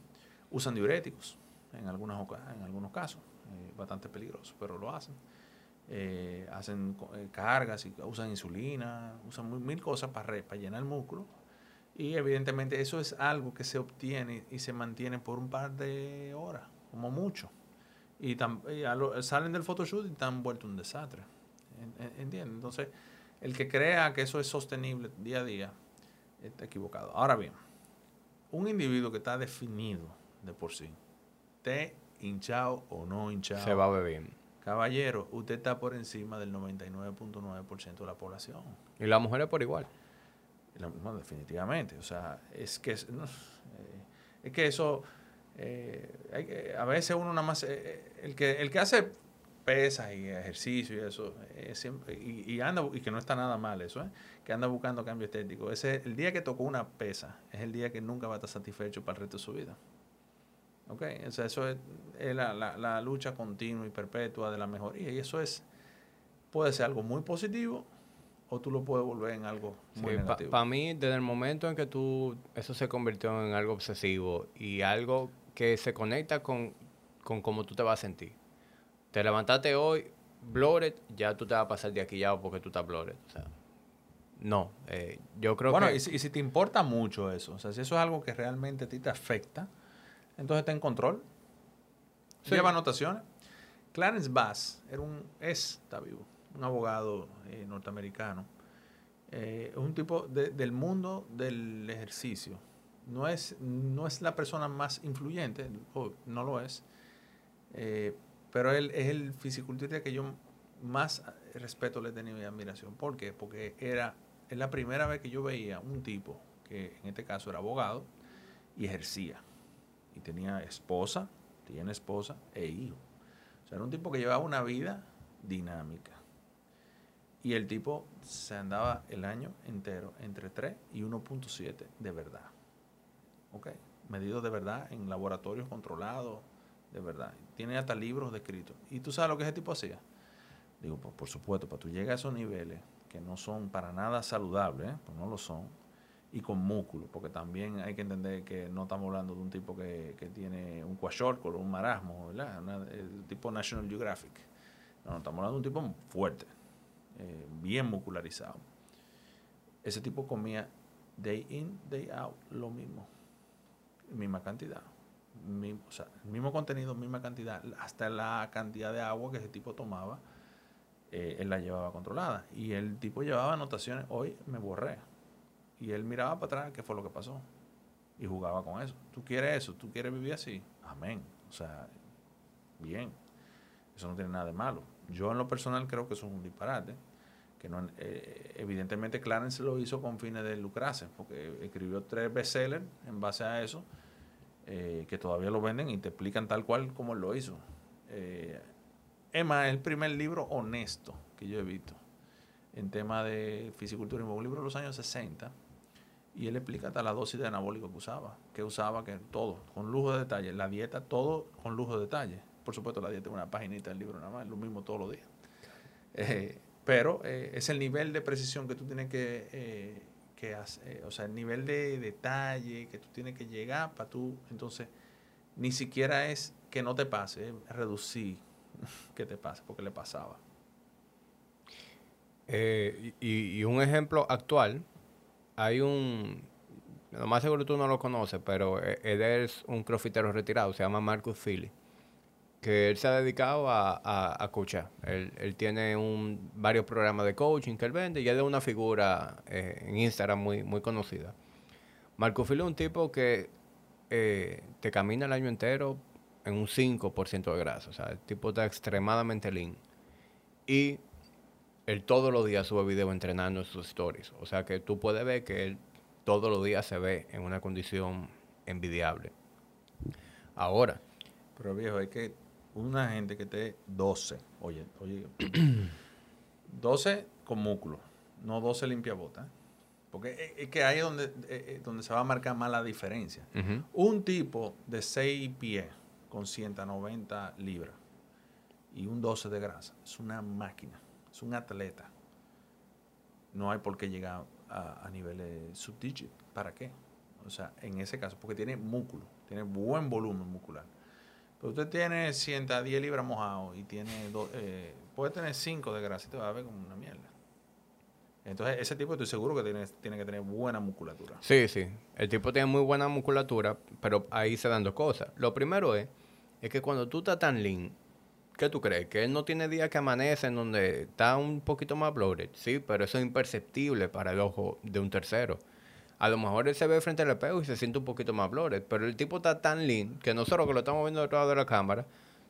Usan diuréticos en, algunas, en algunos casos. Eh, bastante peligroso, pero lo hacen. Eh, hacen eh, cargas, y usan insulina, usan mil cosas para, para llenar el músculo. Y evidentemente eso es algo que se obtiene y se mantiene por un par de horas, como mucho. Y, salen del photoshoot y están vuelto un desastre. ¿Entiendes? Entonces, el que crea que eso es sostenible día a día está equivocado. Ahora bien, un individuo que está definido de por sí, esté hinchado o no hinchado. Se va a beber. Caballero, usted está por encima del 99.9% de la población. ¿Y las mujeres por igual? No, definitivamente. O sea, es que, es, eh, que eso, eh, a veces uno nada más, eh, el, que, el que hace pesas y ejercicio y eso, siempre, y, anda, y que no está nada mal eso, ¿eh? que anda buscando cambio estético. Ese, el día que tocó una pesa es el día que nunca va a estar satisfecho para el resto de su vida. ¿Ok? eso es, la, la, lucha continua y perpetua de la mejoría. Y eso es puede ser algo muy positivo o tú lo puedes volver en algo muy negativo. Para mí, desde el momento en que tú, eso se convirtió en algo obsesivo y algo que se conecta con, con cómo tú te vas a sentir. Te levantaste hoy, bloated, ya tú te vas a pasar de aquí ya porque tú estás bloated. O sea, no, eh, yo creo que... Bueno, y, si, te importa mucho eso, o sea, si eso es algo que realmente a ti te afecta, entonces está en control. Lleva anotaciones. Clarence Bass era un, es, está vivo, un abogado eh, norteamericano. Eh, es un tipo del mundo del ejercicio. No es, no es la persona más influyente, no lo es, pero él es el fisiculturista que yo más respeto le tenido y admiración. ¿Por qué? Porque era es la primera vez que yo veía un tipo que en este caso era abogado y ejercía. Y tenía esposa, tiene esposa e hijo. O sea, era un tipo que llevaba una vida dinámica. Y el tipo se andaba el año entero entre 3 y 1.7 de verdad. ¿Ok? Medido de verdad en laboratorios controlados, de verdad. Tiene hasta libros descritos. ¿Y tú sabes lo que ese tipo hacía? Digo, pues, por supuesto, para tú llegar a esos niveles, que no son para nada saludables, ¿eh? pues no lo son, y con músculo, porque también hay que entender que no estamos hablando de un tipo que, tiene un o un marasmo, ¿verdad? el tipo National Geographic. No, estamos hablando de un tipo fuerte, eh, bien muscularizado. Ese tipo comía day in, day out, lo mismo, misma cantidad. O sea, el mismo contenido, misma cantidad, hasta la cantidad de agua que ese tipo tomaba eh, él la llevaba controlada. Y el tipo llevaba anotaciones, hoy me borré. Y él miraba para atrás qué fue lo que pasó. Y jugaba con eso. ¿Tú quieres eso? ¿Tú quieres vivir así? Amén. O sea, bien. Eso no tiene nada de malo. Yo en lo personal creo que eso es un disparate. Que no, eh, evidentemente Clarence lo hizo con fines de lucrarse, porque escribió tres bestsellers en base a eso, eh, que todavía lo venden y te explican tal cual como lo hizo. Emma es el primer libro honesto que yo he visto en tema de fisicultura. Un libro de los años 60. Y él explica hasta la dosis de anabólico que usaba. Que usaba, que todo, con lujo de detalle. La dieta, todo con lujo de detalle. Por supuesto, la dieta es una paginita del libro nada más, es lo mismo todos los días. Eh, pero eh, es el nivel de precisión que tú tienes que, eh, que hacer. o sea, el nivel de detalle que tú tienes que llegar para tú. Entonces, ni siquiera es que no te pase, es reducir ¿Qué te pasa? Porque le pasaba. Eh, y, un ejemplo actual, hay un, lo más seguro tú no lo conoces, pero él es un crofitero retirado, se llama Marcus Philly, que él se ha dedicado a, a, coachar. Él, tiene un, varios programas de coaching que él vende y él es una figura eh, en Instagram muy, muy conocida. Marcus Philly es un tipo que eh, te camina el año entero en un 5% de grasa. O sea, el tipo está extremadamente lean. Y él todos los días sube video entrenando en sus stories. O sea que tú puedes ver que él todos los días se ve en una condición envidiable. Ahora. Pero viejo, hay que una gente que esté 12, oye, oye, 12 con músculo, no 12 limpia bota. Porque es que ahí es donde, eh, eh, donde se va a marcar más la diferencia. Un tipo de 6 pies con 190 libras y un 12 de grasa. Es una máquina, es un atleta. No hay por qué llegar a, niveles subdigit. ¿Para qué? O sea, en ese caso, porque tiene músculo, tiene buen volumen muscular. Pero usted tiene 110 libras mojado y tiene eh, puede tener 5 de grasa y te va a ver como una mierda. Entonces, ese tipo estoy seguro que tiene, tiene que tener buena musculatura. Sí, sí. El tipo tiene muy buena musculatura, pero ahí se dan dos cosas. Lo primero es es que cuando tú estás tan lean, ¿qué tú crees? Que él no tiene días que amanece en donde está un poquito más bloated. Sí, pero eso es imperceptible para el ojo de un tercero. A lo mejor él se ve frente al espejo y se siente un poquito más bloated, pero el tipo está tan lean que nosotros que lo estamos viendo detrás de la cámara,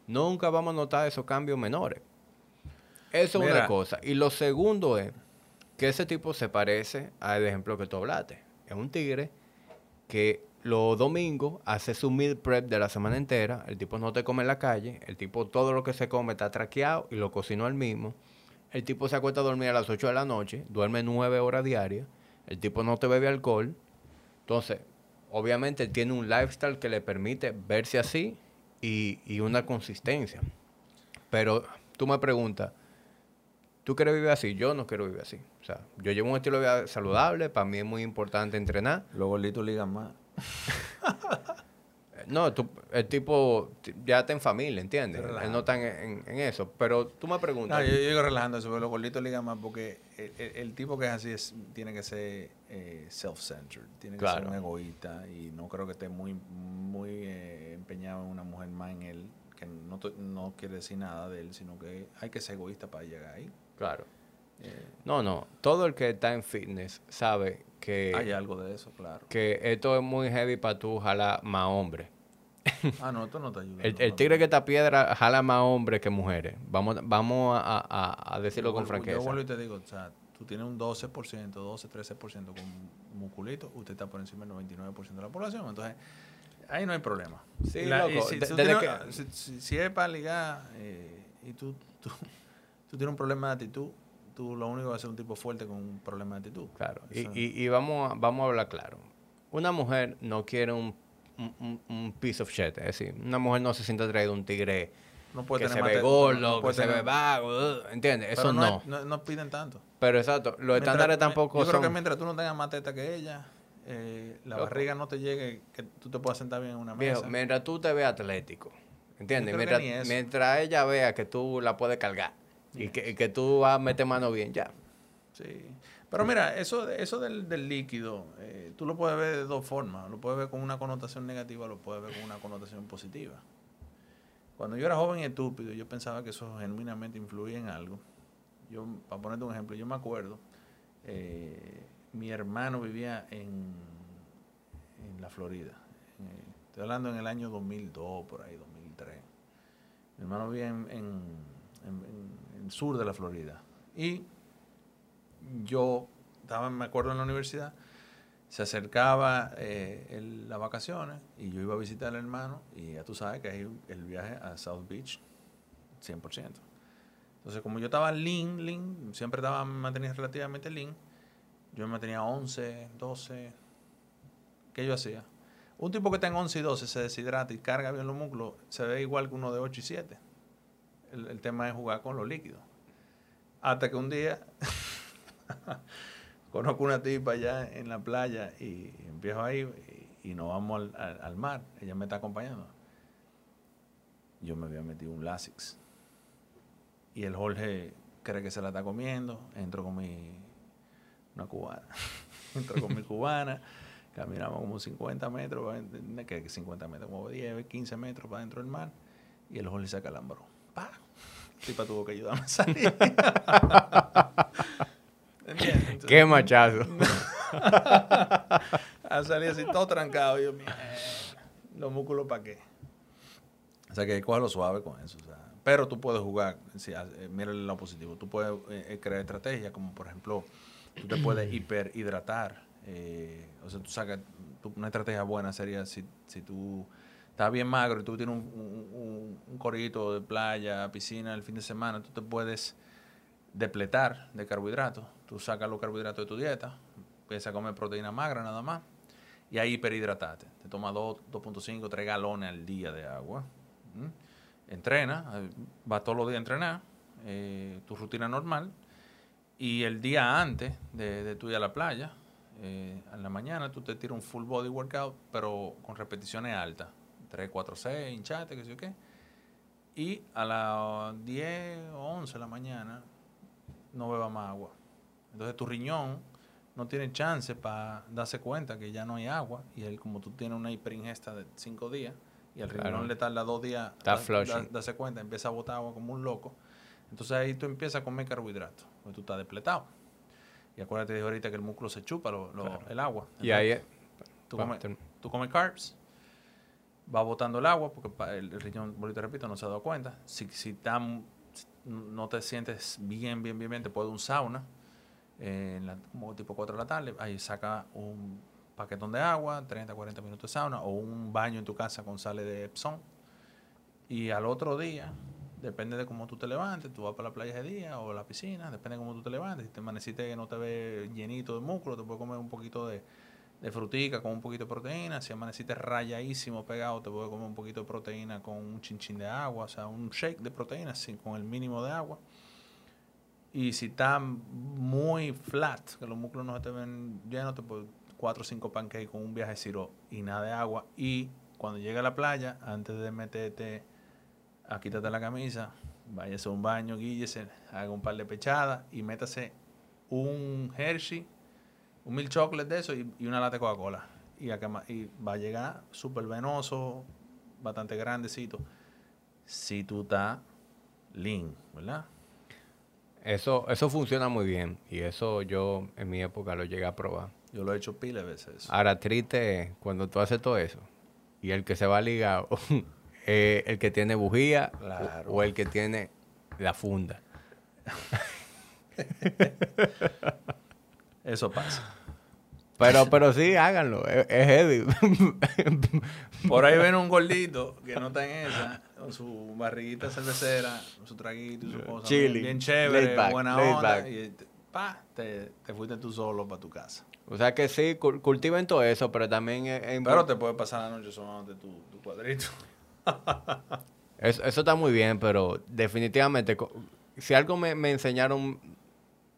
nunca vamos a notar esos cambios menores. Eso es una cosa. Y lo segundo es que ese tipo se parece al ejemplo que tú hablaste. Es un tigre que los domingos hace su meal prep de la semana entera. El tipo no te come en la calle. El tipo todo lo que se come está traqueado y lo cocinó al mismo. El tipo se acuesta a dormir a las 8 de la noche. Duerme 9 horas diarias. El tipo no te bebe alcohol. Entonces, obviamente él tiene un lifestyle que le permite verse así y, y una consistencia. Pero tú me preguntas, ¿Tú quieres vivir así? Yo no quiero vivir así. O sea, yo llevo un estilo de vida saludable, para mí es muy importante entrenar. Los gorditos ligan más. No, tú, el tipo ya está en familia, ¿entiendes? Él no está en, eso. Pero tú me preguntas. No, yo, digo relajando eso, los gorditos ligan más porque el, tipo que es así es, tiene que ser eh, self-centered, tiene que ser un egoísta y no creo que esté muy, muy eh, empeñado en una mujer más en él, que no, no quiere decir nada de él, sino que hay que ser egoísta para llegar ahí. Claro. No, no. Todo el que está en fitness sabe que... Hay algo de eso, claro. Que esto es muy heavy para tú jalar más hombres. Ah, no, esto no te ayuda. el, tigre que está piedra jala más hombres que mujeres. Vamos, vamos a, decirlo con franqueza. Yo vuelvo y te digo, o sea, tú tienes un 12%, 12, 13% con musculito, usted está por encima del 99% de la población. Entonces, ahí no hay problema. Sí, loco. si, es para ligar eh, y tú, tú, tú tienes un problema de actitud, tú lo único vas a ser un tipo fuerte con un problema de actitud. Claro. Y, y, vamos, a, vamos a hablar claro. Una mujer no quiere un, un, piece of shit. Es decir, una mujer no se siente atraída de un tigre no puede que se ve gordo, que se ve vago, ¿entiendes? Eso no. No, piden tanto. Pero exacto, los estándares tampoco yo son... Yo creo que mientras tú no tengas más teta que ella, eh, la barriga no te llegue, que tú te puedas sentar bien en una mesa. mientras tú te veas atlético, ¿entiendes? Mientras, mientras ella vea que tú la puedes cargar. Y que, tú vas a meter mano bien, ya. Sí. Pero mira, eso, eso del, líquido, eh, tú lo puedes ver de dos formas. Lo puedes ver con una connotación negativa, lo puedes ver con una connotación positiva. Cuando yo era joven y estúpido, yo pensaba que eso genuinamente influía en algo. Yo, para ponerte un ejemplo, yo me acuerdo, eh, mi hermano vivía en, en la Florida. estoy hablando en el año 2002, por ahí, 2003. Mi hermano vivía en el sur de la Florida. Y yo estaba, me acuerdo, en la universidad, se acercaba eh, las vacaciones y yo iba a visitar al hermano y ya tú sabes que hay el viaje a South Beach, 100%. Entonces, como yo estaba lean, lean, siempre estaba, me mantenía relativamente lean, yo me mantenía 11, 12, ¿qué yo hacía? Un tipo que está en 11 y 12 se deshidrata y carga bien los músculos, se ve igual que uno de 8 y 7 el, tema es jugar con los líquidos. Hasta que un día conozco una tipa allá en la playa y empiezo ahí y, nos vamos al, mar. Ella me está acompañando. Yo me había metido un Lasix. Y el Jorge cree que se la está comiendo. Entro con mi. Una cubana. Entro con mi cubana. Caminamos como 50 metros. que 50 metros? Como 10, 15 metros para dentro del mar. Y el Jorge se calambró. ¡Pah! Tipa tuvo que ayudarme a salir. Qué machazo. a salir así todo trancado. yo, los músculos para qué. O sea que lo suave con eso. pero tú puedes jugar, si, eh, mira el lado positivo, tú puedes eh, eh, crear estrategias como por ejemplo, tú te puedes hiperhidratar. o sea, tú sacas, una estrategia buena sería si, si tú estás bien magro y tú tienes un, un, corito de playa, piscina el fin de semana, tú te puedes depletar de carbohidratos. Tú sacas los carbohidratos de tu dieta, empiezas a comer proteína magra nada más y ahí hiperhidratarte. Te tomas 2.5, 3 galones al día de agua. Entrena, eh, vas todos los días a entrenar, eh, tu rutina normal. Y el día antes de, de tu ir a la playa, eh, en la mañana tú te tiras un full body workout, pero con repeticiones altas. 3, 4, 6, hinchate, qué sé yo qué. Y a las 10 o 11 de la mañana no beba más agua. Entonces tu riñón no tiene chance para darse cuenta que ya no hay agua y él como tú tienes una hiperingesta de 5 días y al riñón le tarda 2 días darse cuenta, empieza a botar agua como un loco. Entonces ahí tú empiezas a comer carbohidratos, porque tú estás despletado. Y acuérdate de ahorita que el músculo se chupa el agua. y ahí tú, comes, tú comes carbs va botando el agua, porque el, riñón, te repito, no se ha dado cuenta. Si, si no te sientes bien, bien, bien, bien, te puede un sauna, eh, como tipo 4 de la tarde, ahí saca un paquetón de agua, 30, 40 minutos de sauna, o un baño en tu casa con sale de Epsom. Y al otro día, depende de cómo tú te levantes, tú vas para la playa ese día o la piscina, depende de cómo tú te levantes. Si te amaneciste que no te ves llenito de músculo, te puedes comer un poquito de, de frutica con un poquito de proteína. Si amaneciste rayadísimo pegado, te puedes comer un poquito de proteína con un chinchín de agua, o sea, un shake de proteína sin, con el mínimo de agua. Y si está muy flat, que los músculos no te ven llenos, te puedes cuatro o cinco pancakes con un viaje ciro y nada de agua. Y cuando llegue a la playa, antes de meterte a quitarte la camisa, váyase a un baño, guíllese, haga un par de pechadas y métase un Hershey, un mil chocolate de eso y, una lata de Coca-Cola. Y, y va a llegar súper venoso, bastante grandecito. Si tú estás lean, ¿verdad? Eso, eso funciona muy bien y eso yo en mi época lo llegué a probar. Yo lo he hecho pila de veces. Ahora, triste cuando tú haces todo eso y el que se va a ligar, el que tiene bujía o, el que tiene la funda. eso pasa. Pero, pero sí, háganlo. Es, heavy. Por ahí ven un gordito que no está en esa, con su barriguita cervecera, su traguito y su cosa. Bien chévere, buena onda. Y pa, te, te fuiste tú solo para tu casa. O sea que sí, cultiven todo eso, pero también... Es, pero te puede pasar la noche sonando tu, tu cuadrito. eso, eso está muy bien, pero definitivamente, si algo me, me enseñaron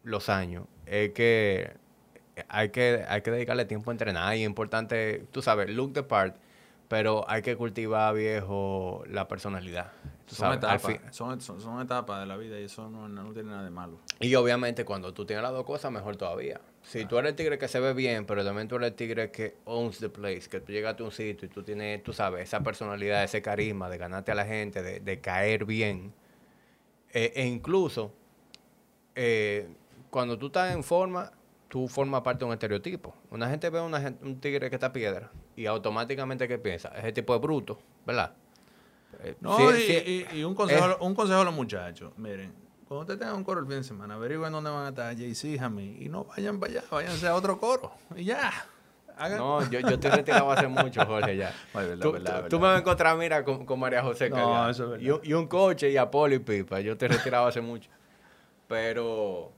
los años, es que hay que, hay que dedicarle tiempo a entrenar y es importante, tú sabes, look the part, pero hay que cultivar, viejo, la personalidad. Son, etapas, son, son, etapas de la vida y eso no, no, tiene nada de malo. Y obviamente cuando tú tienes las dos cosas, mejor todavía. Si tú eres el tigre que se ve bien, pero también tú eres el tigre que owns the place, que tú llegas a un sitio y tú tienes, tú sabes, esa personalidad, ese carisma de ganarte a la gente, de, de caer bien. Eh, e incluso, eh, cuando tú estás en forma, tú formas parte de un estereotipo. Una gente ve a un tigre que está piedra y automáticamente ¿qué piensa? Ese tipo es bruto, ¿verdad? Eh, no, y, un, consejo, un consejo a los muchachos, miren, cuando ustedes tengan un coro el fin de semana, averigüen dónde van a estar Jay-Z, Jamie, y no vayan para allá, váyanse a otro coro, y ya. No, yo, yo te retirado hace mucho, Jorge, ya. tú, me vas a encontrar, mira, con, María José no, eso es y, y, un coche y a Poli Pipa. Yo he retirado hace mucho. Pero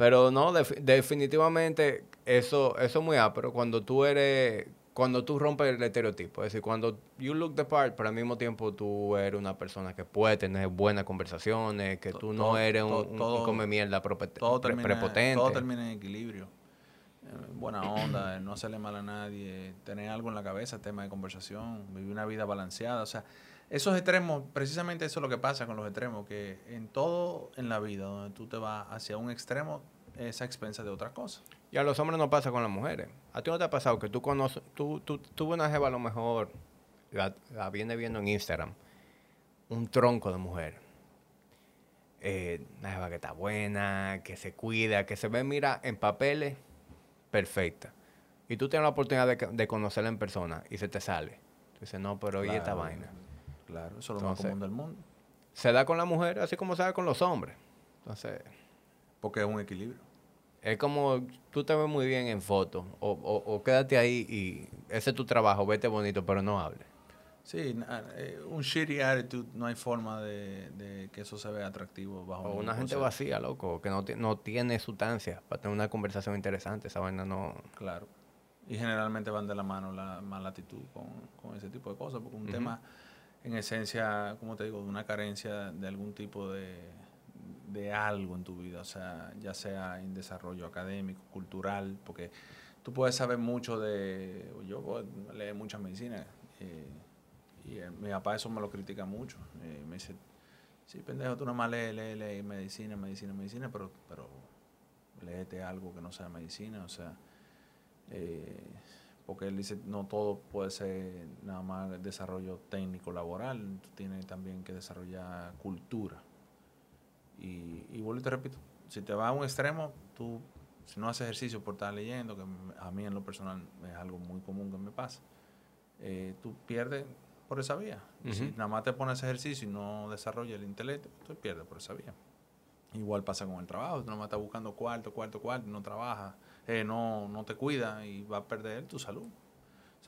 pero no, definitivamente eso, eso es muy pero Cuando tú eres, cuando tú rompes el estereotipo, es decir, cuando you look the part, pero al mismo tiempo tú eres una persona que puede tener buenas conversaciones, que tú no eres un, come mierda prepotente. Todo termina en equilibrio. Eh, buena onda, no hacerle mal a nadie, tener algo en la cabeza, tema de conversación, vivir una vida balanceada. O sea, esos extremos, precisamente eso es lo que pasa con los extremos, que en todo en la vida, donde tú te vas hacia un extremo, es a expensa de otra cosa. Y a los hombres no pasa con las mujeres. ¿A ti no te ha pasado que tú conoces, tú, tú, tú una jeva a lo mejor, la, viene viendo en Instagram, un tronco de mujer? Eh, una jeva que está buena, que se cuida, que se ve, mira, en papeles, perfecta. Y tú tienes la oportunidad de, conocerla en persona y se te sale. Tú dices, no, pero oye esta vaina. Claro, eso es lo más común del mundo. Se da con la mujer así como se da con los hombres. Entonces. Porque es un equilibrio. Es como tú te ves muy bien en fotos, o, o, quédate ahí y ese es tu trabajo, vete bonito, pero no hable. Sí, eh, un shitty attitude, no hay forma de, que eso se vea atractivo bajo O una gente vacía, loco, que no, no tiene sustancia para tener una conversación interesante, esa vaina no... Claro. Y generalmente van de la mano la mala actitud con, con ese tipo de cosas, porque un tema en esencia, como te digo, de una carencia de algún tipo de, de algo en tu vida, o sea, ya sea en desarrollo académico, cultural, porque tú puedes saber mucho de, yo puedo leer mucha medicina, eh, y eh, mi papá eso me lo critica mucho, eh, me dice, sí, pendejo, tú nomás lees, lees, lees medicina, medicina, medicina, pero, pero léete algo que no sea medicina, o sea, eh, porque él dice, no todo puede ser nada más desarrollo técnico laboral, tú tienes también que desarrollar cultura. Y, y vuelvo y te repito, si te vas a un extremo, tú, si no haces ejercicio por estar leyendo, que a mí en lo personal es algo muy común que me pasa, eh, tú pierdes por esa vía. Si nada más te pones ejercicio y no desarrollas el intelecto, tú pierdes por esa vía. Igual pasa con el trabajo, tú nada más estás buscando cuarto, cuarto, cuarto, no trabajas eh, no, no te cuida y va a perder tu salud.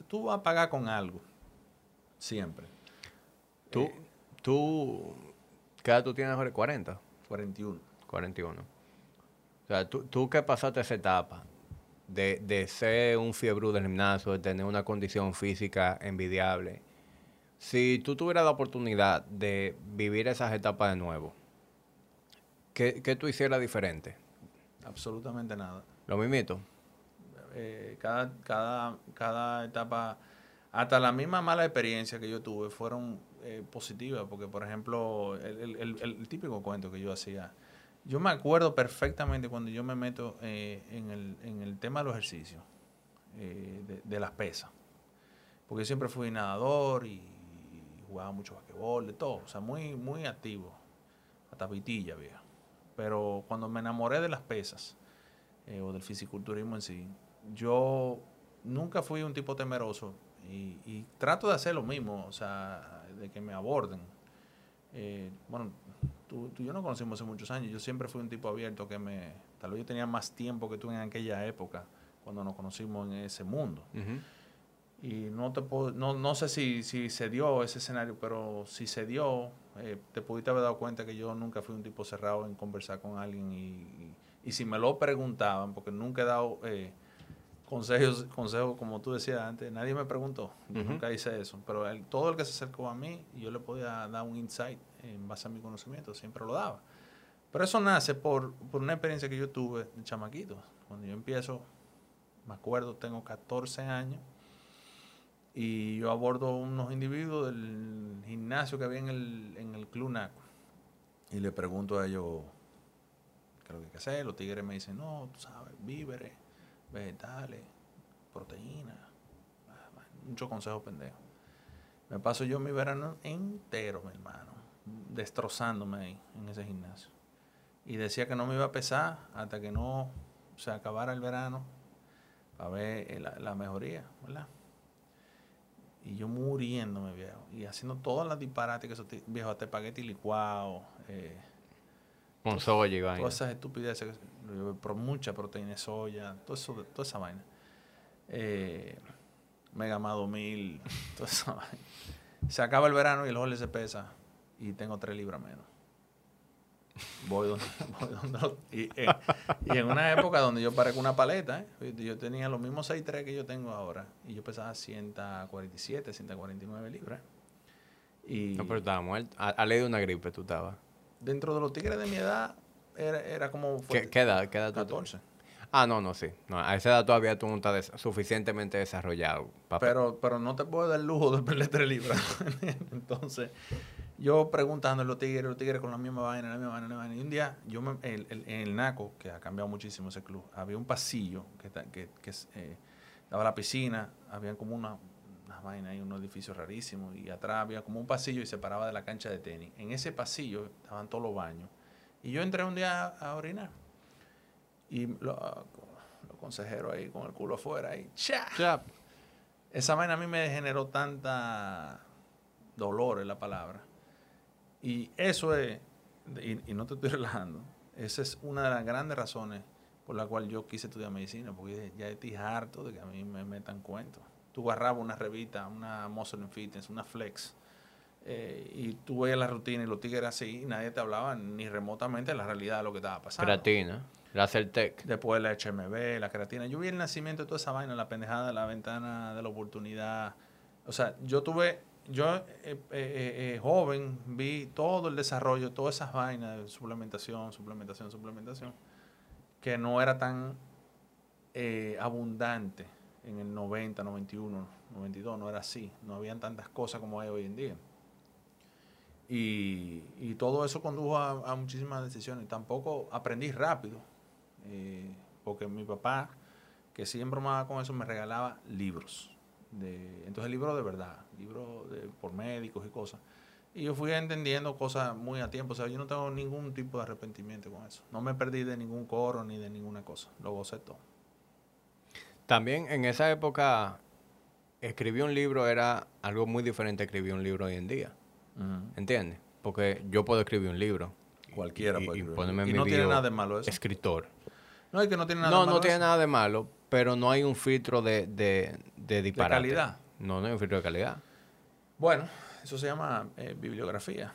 O tú vas a pagar con algo, siempre. ¿Tú, eh, tú qué edad tú tienes ahora? ¿40? 41. 41. O sea, tú, tú que pasaste esa etapa de, de ser un fiebre del gimnasio, de tener una condición física envidiable, si tú tuvieras la oportunidad de vivir esas etapas de nuevo, ¿qué, qué tú hicieras diferente? Absolutamente nada. ¿Lo mismito? Eh, cada, cada, cada etapa, hasta la misma mala experiencia que yo tuve, fueron eh, positivas, porque por ejemplo, el, el, el, típico cuento que yo hacía, yo me acuerdo perfectamente cuando yo me meto eh, en, el, en, el, tema de los ejercicios, de, de, las pesas, porque yo siempre fui nadador y, jugaba mucho basquetbol, de todo, o sea, muy, muy activo, hasta vitilla, vieja. Pero cuando me enamoré de las pesas, o del fisiculturismo en sí, yo nunca fui un tipo temeroso y, trato de hacer lo mismo, o sea, de que me aborden. Eh, bueno, tú, tú, y yo nos conocimos hace muchos años, yo siempre fui un tipo abierto que me, tal vez yo tenía más tiempo que tú en aquella época, cuando nos conocimos en ese mundo. Y no, te puedo, no, no sé si, si, se dio ese escenario, pero si se dio, eh, te pudiste haber dado cuenta que yo nunca fui un tipo cerrado en conversar con alguien y, y, si me lo preguntaban, porque nunca he dado... Eh, consejos, consejos, como tú decías antes, nadie me preguntó, yo nunca hice eso, pero todo el que se acercó a mí, yo le podía dar un insight en base a mi conocimiento, siempre lo daba. Pero eso nace por, por una experiencia que yo tuve de chamaquito. Cuando yo empiezo, me acuerdo, tengo 14 años, y yo abordo unos individuos del gimnasio que había en el, en el Club NACO, y le pregunto a ellos lo que hay que hacer, los tigres me dicen, no, tú sabes, víveres vegetales, proteínas, muchos consejos pendejos. Me paso yo mi verano entero, mi hermano, destrozándome ahí en ese gimnasio. Y decía que no me iba a pesar hasta que no se acabara el verano para ver eh, la, mejoría, ¿verdad? Y yo muriéndome, viejo. Y haciendo todas las disparates que esos viejos, hasta espagueti licuado, eh, con soya y vaina. Todas esas estupideces, por mucha proteína de soya, todo eso, toda esa vaina. Eh, Mega Mado 1000, toda esa vaina. Se acaba el verano y el ole se pesa y tengo 3 libras menos. Voy donde, voy donde y, eh, y, en una época donde yo paré con una paleta, ¿eh? yo tenía los mismos 6'3 que yo tengo ahora y yo pesaba 147, 149 libras. Y, no, pero estaba muerto. A, a ley de una gripe tú estabas dentro de los tigres de mi edad, era, era como... ¿Qué, ¿Qué, edad? ¿Qué edad 14. Ah, no, no, sí. No, a esa edad todavía tú no estás suficientemente desarrollado. Pero, pero no te puedo dar el lujo de perder tres libras. Entonces, yo preguntando a los tigres, los tigres con la misma vaina, la misma vaina, la misma vaina. Y un día, yo me, el, el, en el NACO, que ha cambiado muchísimo ese club, había un pasillo que, que, que eh, daba la piscina, había como una, vaina hay unos edificios rarísimos, y atrás había como un pasillo y se paraba de la cancha de tenis. En ese pasillo estaban todos los baños. Y yo entré un día a, orinar. Y los consejeros ahí con el culo afuera, ahí, ¡cha! Esa vaina a mí me generó tanta dolor en la palabra. Y eso es, y, no te estoy relajando, esa es una de las grandes razones por la cual yo quise estudiar medicina, porque ya estoy harto de que a mí me metan cuentos tú agarrabas una revista, una Muscle Fitness, una Flex, eh, y tú veías la rutina y los tigres así, y nadie te hablaba ni remotamente de la realidad de lo que estaba pasando. Creatina, la Celtec. Después la HMB, la creatina. Yo vi el nacimiento de toda esa vaina, la pendejada, la ventana de la oportunidad. O sea, yo tuve, yo eh, eh, joven, vi todo el desarrollo, todas esas vainas de suplementación, suplementación, suplementación, que no era tan abundante en el 90, 91, 92, no era así. No habían tantas cosas como hay hoy en día. Y, y todo eso condujo a, muchísimas decisiones. Tampoco aprendí rápido, eh, porque mi papá, que siempre me con eso, me regalaba libros. De, entonces libros de verdad, libros por médicos y cosas. Y yo fui entendiendo cosas muy a tiempo. O sea, yo no tengo ningún tipo de arrepentimiento con eso. No me perdí de ningún coro ni de ninguna cosa. Lo gocé todo. También en esa época, escribir un libro era algo muy diferente a escribir un libro hoy en día. ¿Entiendes? Porque yo puedo escribir un libro. Cualquiera puede escribir. Ponerme y no tiene nada de malo eso. Escritor. No, es que no tiene nada no, de malo. No, tiene nada de malo, pero no hay un filtro de, de, de disparate. ¿De calidad? No, no hay un filtro de calidad. Bueno, eso se llama eh, bibliografía.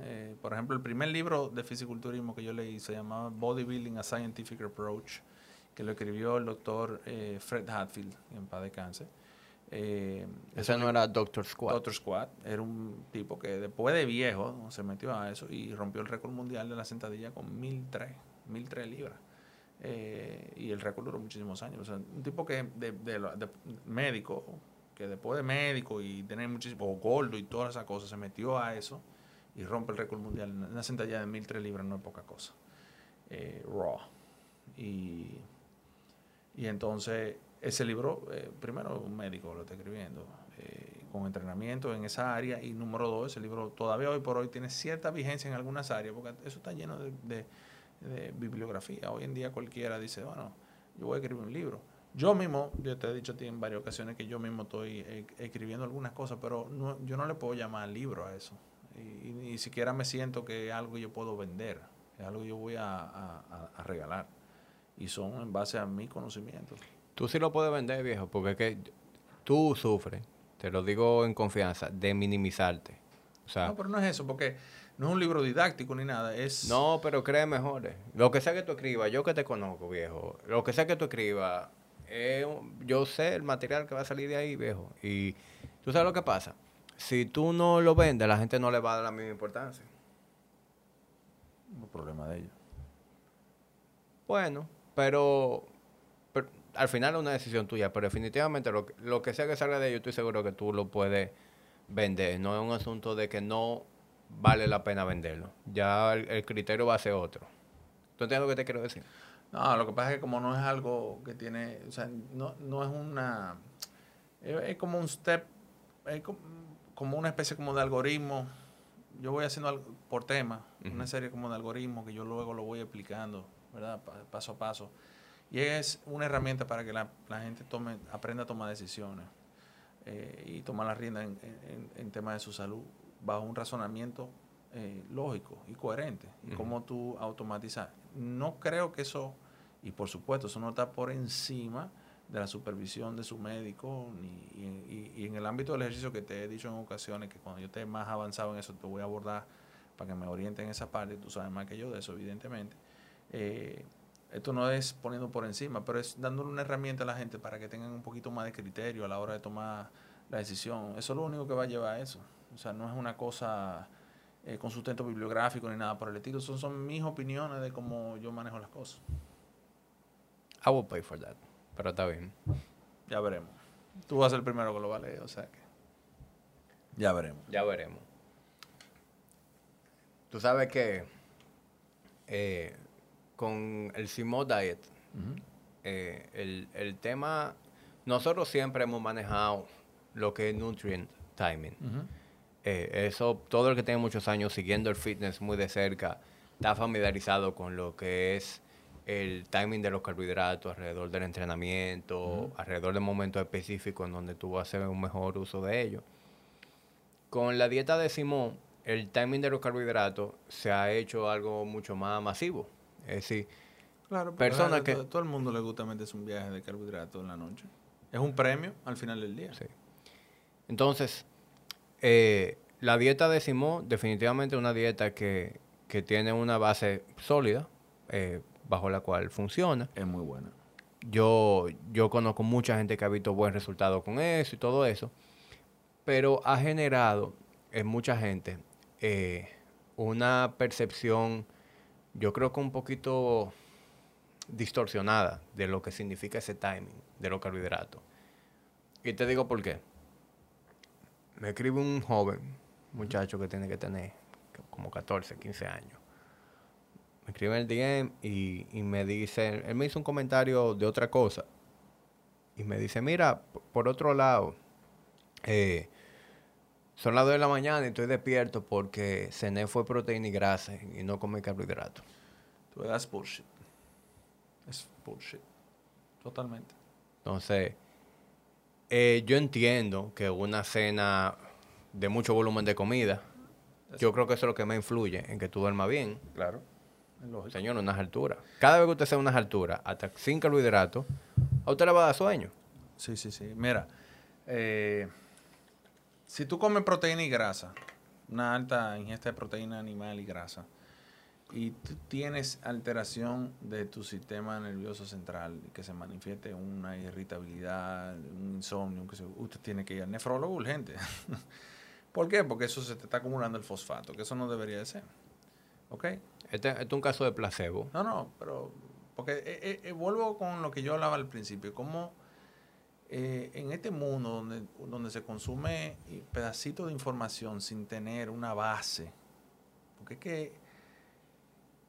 Eh, por ejemplo, el primer libro de fisiculturismo que yo leí se llamaba Bodybuilding a Scientific Approach que lo escribió el doctor eh, Fred Hatfield, en paz de cáncer. Eh, Ese no era Doctor Squad. Doctor Squad era un tipo que después de viejo se metió a eso y rompió el récord mundial de la sentadilla con 1003, 1003 libras. Eh, y el récord duró muchísimos años. O sea, un tipo que de, de, médico, que después de médico y tener muchísimo, o gordo y todas esas cosas, se metió a eso y rompe el récord mundial. Una sentadilla de 1003 libras no es poca cosa. Eh, raw. Y, y entonces ese libro, eh, primero un médico lo está escribiendo, eh, con entrenamiento en esa área, y número dos, ese libro todavía hoy por hoy tiene cierta vigencia en algunas áreas, porque eso está lleno de, bibliografía. Hoy en día cualquiera dice, bueno, yo voy a escribir un libro. Yo mismo, yo te he dicho a ti en varias ocasiones que yo mismo estoy eh, escribiendo algunas cosas, pero no, yo no le puedo llamar libro a eso. Y, ni siquiera me siento que es algo que yo puedo vender, es algo que yo voy a, a regalar. Y son en base a mi conocimiento. Tú sí lo puedes vender, viejo, porque es que tú sufres, te lo digo en confianza, de minimizarte. O sea, no, pero no es eso, porque no es un libro didáctico ni nada, es... No, pero cree mejores. Lo que sea que tú escribas, yo que te conozco, viejo, lo que sea que tú escribas, yo sé el material que va a salir de ahí, viejo. Y tú sabes lo que pasa. Si tú no lo vendes, la gente no le va a dar la misma importancia. No problema de ellos. Bueno, pero al final es una decisión tuya, pero definitivamente lo, lo que sea que salga de ello, estoy seguro que tú lo puedes vender. No es un asunto de que no vale la pena venderlo. Ya el, criterio va a ser otro. ¿Tú entiendes lo que te quiero decir? No, lo que pasa es que como no es algo que tiene, o sea, no, no es una, es, como un step, es como, una especie como de algoritmo. Yo voy haciendo algo por tema, una serie como de algoritmos que yo luego lo voy explicando, ¿verdad? Paso a paso. Y es una herramienta para que la, gente tome, aprenda a tomar decisiones eh, y tomar la rienda en, en, temas de su salud bajo un razonamiento eh, lógico y coherente. Y cómo tú automatizas. No creo que eso, y por supuesto, eso no está por encima de la supervisión de su médico ni, y, y, en el ámbito del ejercicio que te he dicho en ocasiones, que cuando yo esté más avanzado en eso, te voy a abordar para que me oriente en esa parte, tú sabes más que yo de eso, evidentemente. Eh, esto no es poniendo por encima, pero es dándole una herramienta a la gente para que tengan un poquito más de criterio a la hora de tomar la decisión. Eso es lo único que va a llevar a eso. O sea, no es una cosa eh, con sustento bibliográfico ni nada por el estilo. Son, son mis opiniones de cómo yo manejo las cosas. I will pay for that. Pero está bien. Ya veremos. Tú vas a ser el primero que lo va a leer, o sea que. Ya veremos. Ya veremos. Tú sabes que eh, con el Simo Diet, eh, el, el, tema, nosotros siempre hemos manejado lo que es nutrient timing. Eh, eso, todo el que tiene muchos años siguiendo el fitness muy de cerca, está familiarizado con lo que es el timing de los carbohidratos alrededor del entrenamiento, alrededor de momentos específicos en donde tú vas a hacer un mejor uso de ellos. Con la dieta de Simón, el timing de los carbohidratos se ha hecho algo mucho más masivo. Es decir, claro, personas que... Todo, el mundo le gusta meterse un viaje de carbohidratos en la noche. Es un premio al final del día. Sí. Entonces, eh, la dieta de Simón definitivamente es una dieta que, tiene una base sólida, eh, bajo la cual funciona. Es muy buena. Yo, yo conozco mucha gente que ha visto buen resultado con eso y todo eso, pero ha generado en mucha gente eh, una percepción yo creo que un poquito distorsionada de lo que significa ese timing de los carbohidratos. Y te digo por qué. Me escribe un joven, muchacho que tiene que tener como 14, 15 años. Me escribe en el DM y, me dice, él me hizo un comentario de otra cosa. Y me dice, mira, por otro lado, eh, son las 2 de la mañana y estoy despierto porque cené fue proteína y grasa y no comí carbohidratos. Tú das bullshit. Es bullshit. Totalmente. Entonces, eh, yo entiendo que una cena de mucho volumen de comida, yo creo que eso es lo que me influye en que tú duermas bien. Claro. Señor, unas alturas. Cada vez que usted sea unas alturas, hasta sin carbohidratos, a usted le va a dar sueño. Sí, sí, sí. Mira, eh, si tú comes proteína y grasa, una alta ingesta de proteína animal y grasa, y tú tienes alteración de tu sistema nervioso central que se manifieste una irritabilidad, un insomnio, que usted tiene que ir al nefrólogo urgente. ¿Por qué? Porque eso se te está acumulando el fosfato, que eso no debería de ser. ¿Ok? Este, este es un caso de placebo. No, no, pero porque eh, eh, eh, vuelvo con lo que yo hablaba al principio, como en este mundo donde, donde se consume pedacitos de información sin tener una base, porque es que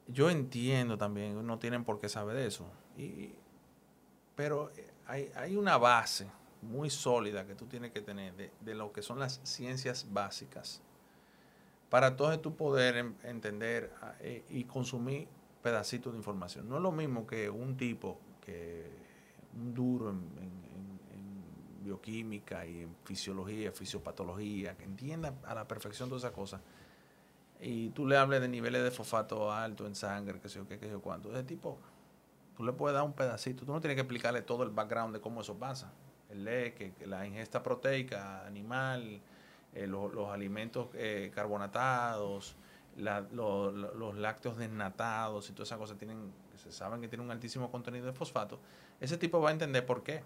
yo entiendo también, no tienen por qué saber de eso, y, pero hay, hay, una base muy sólida que tú tienes que tener de, de lo que son las ciencias básicas para entonces tú poder entender y consumir pedacitos de información. No es lo mismo que un tipo que un duro en, bioquímica y en fisiología, fisiopatología, que entienda a la perfección todas esas cosas, y tú le hables de niveles de fosfato alto en sangre, que sé yo qué, qué sé yo cuánto, ese tipo, tú le puedes dar un pedacito, tú no tienes que explicarle todo el background de cómo eso pasa. El lee que, la ingesta proteica animal, eh, los alimentos eh, carbonatados, los lácteos desnatados y todas esas cosas tienen, se saben que tienen un altísimo contenido de fosfato, ese tipo va a entender por qué,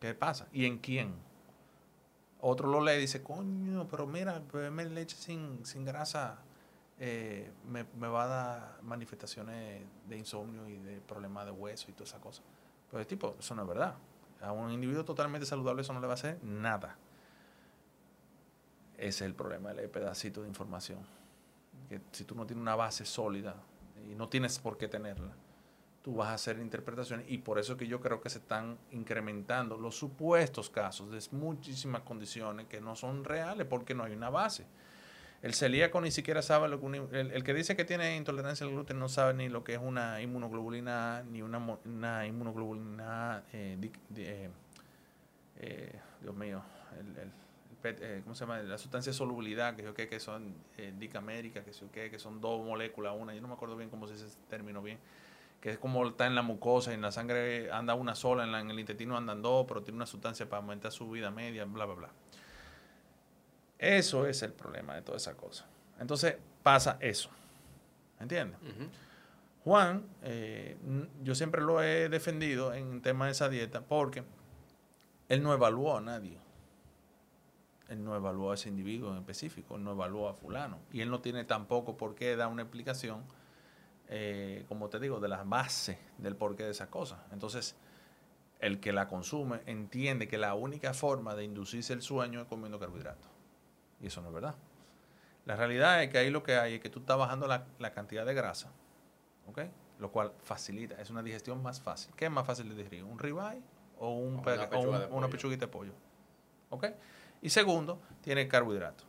qué pasa y en quién. Otro lo lee y dice, coño, pero mira, beberme leche sin, sin grasa eh, me, va a dar manifestaciones de insomnio y de problemas de hueso y todas esas cosas. Pues tipo, eso no es verdad. A un individuo totalmente saludable eso no le va a hacer nada. Ese es el problema, el pedacito de información que si tú no tienes una base sólida y no tienes por qué tenerla, tú vas a hacer interpretaciones y por eso que yo creo que se están incrementando los supuestos casos de muchísimas condiciones que no son reales porque no hay una base. El celíaco ni siquiera sabe lo que el, que dice que tiene intolerancia al gluten no sabe ni lo que es una inmunoglobulina ni una, una inmunoglobulina eh, eh, eh, Dios mío, el eh, ¿cómo se llama? La sustancia de solubilidad, que yo que, que son eh, dicamérica, que, que, que son dos moléculas, una, yo no me acuerdo bien cómo se dice ese término bien, que es como está en la mucosa, y en la sangre anda una sola, en, en el intestino andan dos, pero tiene una sustancia para aumentar su vida media, bla, bla, bla. Eso es el problema de toda esa cosa. Entonces pasa eso. ¿Entiendes? Juan, eh, yo siempre lo he defendido en tema de esa dieta porque él no evaluó a nadie él no evaluó a ese individuo en específico, él no evaluó a fulano. Y él no tiene tampoco por qué dar una explicación, eh, como te digo, de la base del porqué de esa cosa. Entonces, el que la consume entiende que la única forma de inducirse el sueño es comiendo carbohidratos. Y eso no es verdad. La realidad es que ahí lo que hay es que tú estás bajando la, cantidad de grasa, ¿ok? Lo cual facilita, es una digestión más fácil. ¿Qué es más fácil de digerir? ¿Un ribeye o, un una, una pechuguita de pollo? ¿Ok? Y segundo, tiene carbohidratos.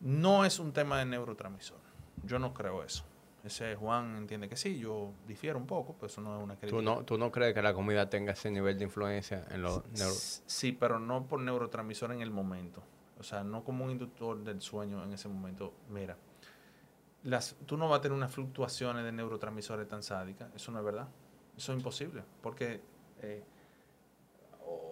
No es un tema de neurotransmisor. Yo no creo eso. Ese Juan entiende que sí, yo difiero un poco, pero eso no es una crítica. ¿Tú no, ¿Tú no crees que la comida tenga ese nivel de influencia en los neurotransmisores? Sí, pero no por neurotransmisor en el momento. O sea, no como un inductor del sueño en ese momento. Mira, las, tú no vas a tener unas fluctuaciones de neurotransmisores tan sádicas. Eso no es verdad. Eso es imposible. Porque eh,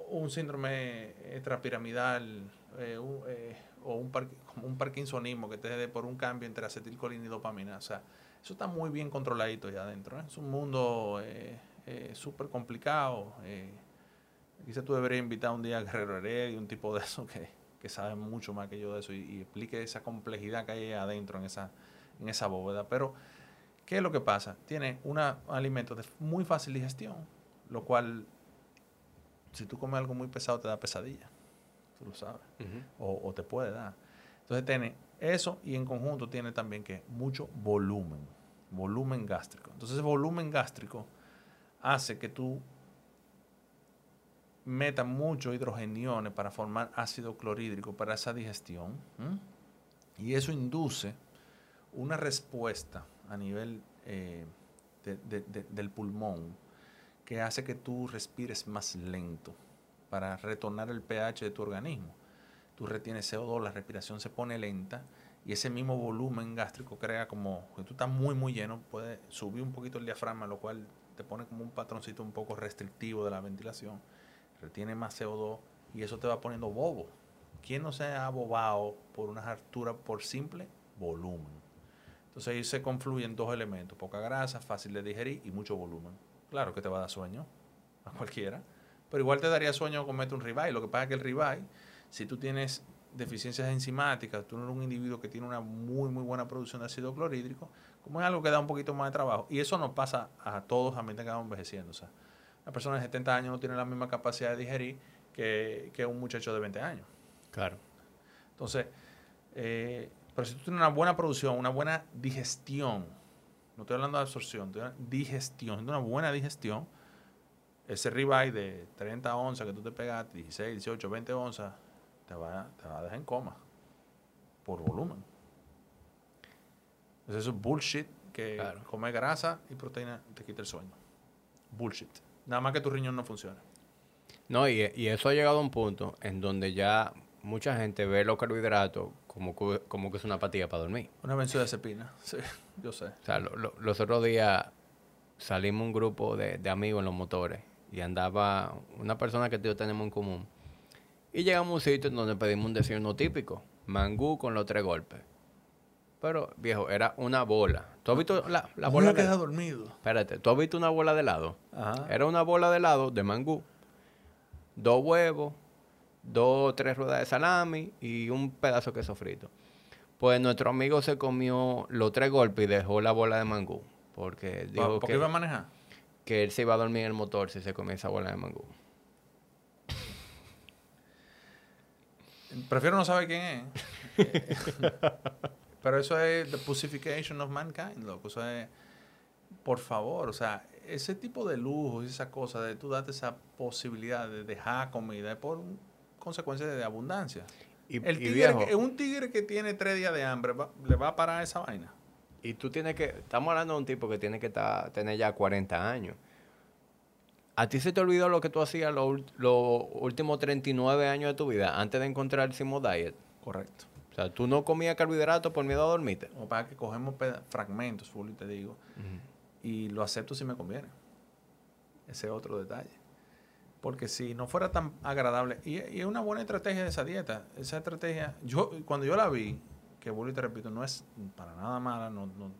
un síndrome extrapiramidal eh, eh, o un, como un parkinsonismo que te dé por un cambio entre acetilcolina y dopamina. O sea, eso está muy bien controladito ya adentro. ¿eh? Es un mundo súper complicado. quizás tú deberías invitar un día a Guerrero Heredia, un tipo de eso que, que sabe mucho más que yo de eso y, explique esa complejidad que hay adentro en esa, en esa bóveda. Pero, ¿qué es lo que pasa? Tiene un alimento de muy fácil digestión, lo cual si tú comes algo muy pesado te da pesadilla, tú lo sabes, o, te puede dar. Entonces tiene eso y en conjunto tiene también que mucho volumen, volumen gástrico. Entonces volumen gástrico hace que tú metas muchos hidrogeniones para formar ácido clorhídrico para esa digestión. Y eso induce una respuesta a nivel eh, del pulmón que hace que tú respires más lento para retornar el pH de tu organismo. Tú retienes CO2, la respiración se pone lenta y ese mismo volumen gástrico crea como que tú estás muy muy lleno, puede subir un poquito el diafragma, lo cual te pone como un patroncito un poco restrictivo de la ventilación, retiene más CO2 y eso te va poniendo bobo. ¿Quién no se ha abobado por una altura por simple volumen? Entonces ahí se confluyen dos elementos, poca grasa, fácil de digerir y mucho volumen. Claro que te va a dar sueño a cualquiera, pero igual te daría sueño comerte un ribeye. Lo que pasa es que el ribeye, si tú tienes deficiencias enzimáticas, tú no eres un individuo que tiene una muy, muy buena producción de ácido clorhídrico, como es algo que da un poquito más de trabajo. Y eso nos pasa a todos a medida que vamos envejeciendo. O sea, una persona de 70 años no tiene la misma capacidad de digerir que, que un muchacho de 20 años. Claro. Entonces, eh, pero si tú tienes una buena producción, una buena digestión, no estoy hablando de absorción, estoy hablando de digestión, una buena digestión, ese ribeye de 30 onzas que tú te pegas, 16, 18, 20 onzas, te va, te va a dejar en coma por volumen. Entonces eso es bullshit que comer grasa y proteína te quita el sueñño. Bullshit. Nada más que tu riñón no funciona. No, y, y eso ha llegado a un punto en donde ya mucha gente ve los carbohidratos como, como que es una patilla para dormir. Una benzodiazepina, sí, yo sé. O sea, los otros días salimos un grupo de, amigos en los motores y andaba una persona que tenemos en común. Y llegamos a un sitio donde pedimos un desayuno típico, mangú con los tres golpes. Pero, viejo, era una bola. ¿Tú has visto la, la bola? de... dormido. Espérate, ¿tú has visto una bola de helado? Ajá. Era una bola de helado de mangú. Dos huevos, dos o tres ruedas de salami y un pedazo de queso frito. Pues nuestro amigo se comió los tres golpes y dejó la bola de mangú. Porque dijo ¿Por qué iba a manejar? Que él se iba a dormir en el motor si se comía esa bola de mangú. Prefiero no saber quién es. Pero eso es the pussification of mankind, loco. Eso es, por favor, o sea, ese tipo de lujo y esa cosa de tú date esa posibilidad de dejar comida por un consecuencias de abundancia. Y, el tigre, un tigre que tiene tres días de hambre, ¿le va a parar esa vaina? Y tú tienes que, estamos hablando de un tipo que tiene que estar, tener ya 40 años. ¿A ti se te olvidó lo que tú hacías los, últimos 39 años de tu vida antes de encontrar el Simo Diet? Correcto. O sea, tú no comías carbohidratos por miedo a dormirte. O para que cogemos fragmentos, full, y te digo, y lo acepto si me conviene. Ese es otro detalle. Porque si no fuera tan agradable, y, es una buena estrategia de esa dieta, esa estrategia, yo cuando yo la vi, que vuelvo y te repito, no es para nada mala, no, no,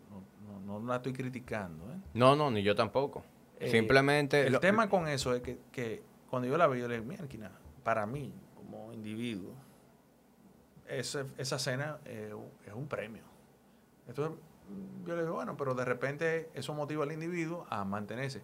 no, no la estoy criticando. ¿eh? No, no, ni yo tampoco. Eh, Simplemente... El tema con eso es que, que, cuando yo la vi, yo le mira, para mí, como individuo, esa, esa cena es un premio. Entonces, yo le digo, bueno, pero de repente eso motiva al individuo a mantenerse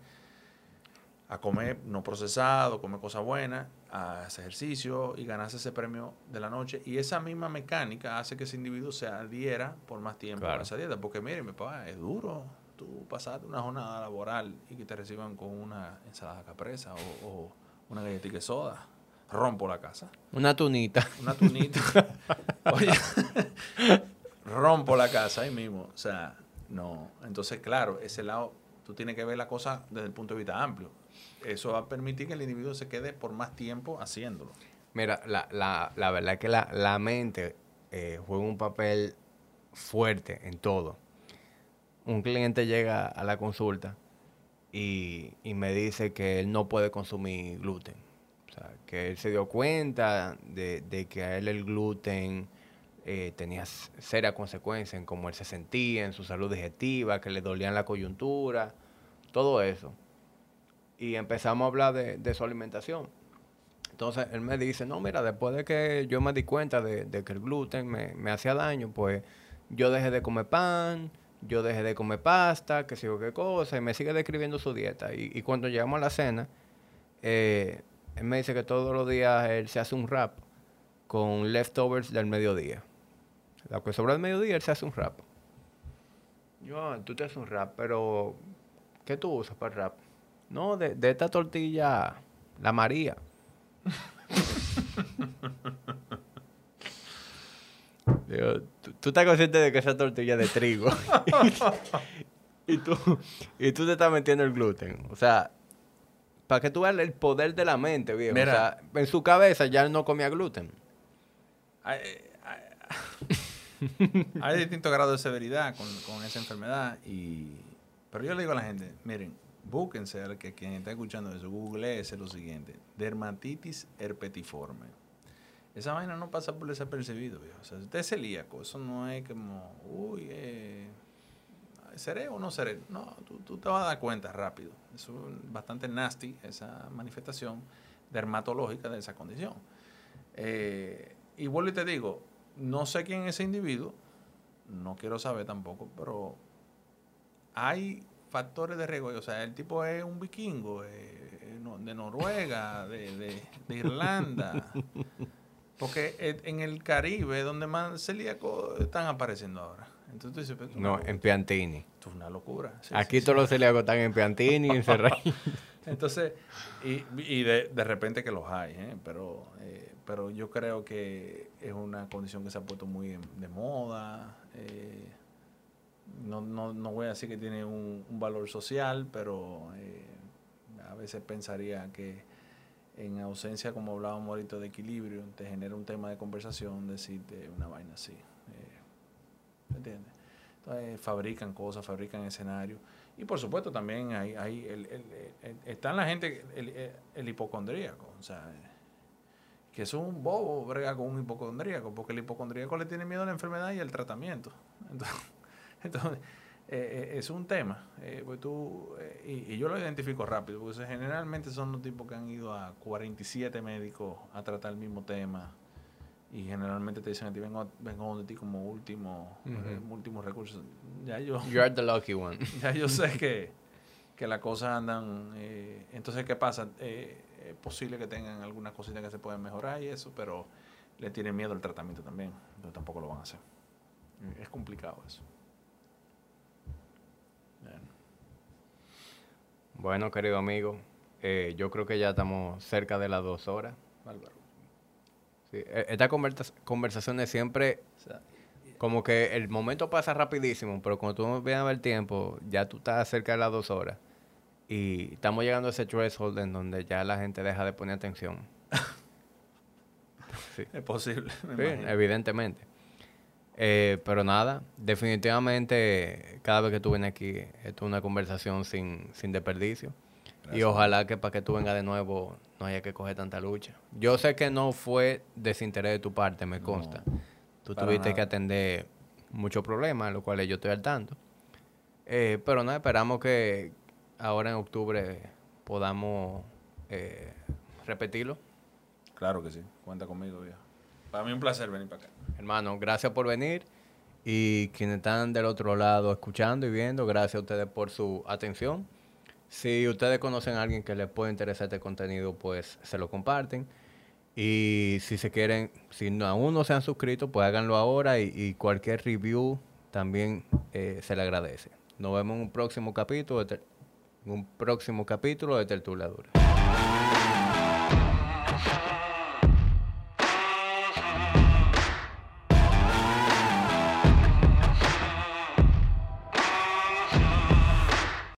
a comer no procesado, comer cosas buenas, a hacer ejercicio y ganarse ese premio de la noche. Y esa misma mecánica hace que ese individuo se adhiera por más tiempo a esa dieta. Porque mire, mi papá, es duro tú pasaste una jornada laboral y que te reciban con una ensalada capresa o, o una galletita de soda. Rompo la casa. Una tunita. Una tunita. Oye, rompo la casa ahí mismo. O sea, no. Entonces, claro, ese lado, tú tienes que ver la cosa desde el punto de vista amplio eso va a permitir que el individuo se quede por más tiempo haciéndolo. Mira, la, la, la verdad es que la, la mente eh, juega un papel fuerte en todo. Un cliente llega a la consulta y, y, me dice que él no puede consumir gluten. O sea, que él se dio cuenta de, de que a él el gluten eh, tenía serias consecuencias en cómo él se sentía, en su salud digestiva, que le dolían la coyuntura, todo eso y empezamos a hablar de, su alimentación. Entonces él me dice, no, mira, después de que yo me di cuenta de, que el gluten me, hacía daño, pues yo dejé de comer pan, yo dejé de comer pasta, que sigo qué cosa, y me sigue describiendo su dieta. Y, cuando llegamos a la cena, eh, él me dice que todos los días él se hace un wrap con leftovers del mediodía. Lo que sobra del mediodía, él se hace un wrap. Yo, ah, tú te haces un wrap, pero ¿qué tú usas para el wrap? No, de, de esta tortilla, la María. ¿tú, estás consciente de que esa tortilla de trigo. y, tú, y tú te estás metiendo el gluten. O sea, para que tú veas el poder de la mente, viejo. o sea, en su cabeza ya no comía gluten. Hay, hay, distintos grados de severidad con, con, esa enfermedad. Y, pero yo le digo a la gente, miren, búsquense que quien está escuchando eso, google es lo siguiente, dermatitis herpetiforme. Esa vaina no pasa por desapercibido, viejo. O sea, usted es celíaco, eso no es como, uy, eh, ¿seré o no seré? No, tú, te vas a dar cuenta rápido. Es bastante nasty esa manifestación dermatológica de esa condición. Eh, y vuelvo y te digo, no sé quién es ese individuo, no quiero saber tampoco, pero hay factores de riesgo. O sea, el tipo es un vikingo eh, de Noruega, de, Irlanda. Porque en el Caribe, donde más celíacos están apareciendo ahora. Entonces, no, en Piantini. Esto es una locura. Aquí todos los celíacos están en Piantini, en Entonces, y, y de, de, repente que los hay, ¿eh? pero, eh, pero yo creo que es una condición que se ha puesto muy de, moda. Eh, no, no, no, voy a decir que tiene un, valor social, pero eh, a veces pensaría que en ausencia, como hablábamos ahorita, de equilibrio, te genera un tema de conversación decirte una vaina así. ¿Me entiendes? Entonces, fabrican cosas, fabrican escenarios. Y por supuesto también hay, hay el, el, está la gente, el, hipocondríaco, o sea, que es un bobo brega con un hipocondríaco, porque el hipocondríaco le tiene miedo a la enfermedad y al tratamiento. Entonces, eh, eh, es un tema. Eh, pues tú, y, yo lo identifico rápido, porque generalmente son los tipos que han ido a 47 médicos a tratar el mismo tema y generalmente te dicen a ti vengo, vengo de ti como último, eh, último recurso. Ya yo, you are the lucky one. ya yo sé que, que las cosas andan. Eh, entonces, ¿qué pasa? Eh, es posible que tengan algunas cositas que se pueden mejorar y eso, pero le tienen miedo al tratamiento también. Entonces tampoco lo van a hacer. Es complicado eso. Bueno, querido amigo, yo creo que ya estamos cerca de las dos horas. Álvaro. E, estas conversaciones siempre, como que el momento pasa rapidísimo, pero cuando tú vienes a ver el tiempo, ya tú estás cerca de las dos horas. Y estamos llegando a ese threshold en donde ya la gente deja de poner atención. Es posible. evidentemente. Eh, pero nada, definitivamente cada vez que tú vienes aquí, esto es una conversación sin, sin desperdicio. Y ojalá que para que tú vengas de nuevo no haya que coger tanta lucha. Yo sé que no fue desinterés de tu parte, me consta. tú tuviste que atender muchos problemas, lo cual yo estoy al tanto. Eh, pero nada, esperamos que ahora en octubre podamos eh, repetirlo. Claro que sí, cuenta conmigo, viejo. Para mí un placer venir para acá. Hermano, gracias por venir. Y quienes están del otro lado escuchando y viendo, gracias a ustedes por su atención. Si ustedes conocen a alguien que les puede interesar este contenido, pues se lo comparten. Y si se quieren, si aún no se han suscrito, pues háganlo ahora y, cualquier review también eh, se le agradece. Nos vemos en un próximo capítulo de, un próximo capítulo de Tertulia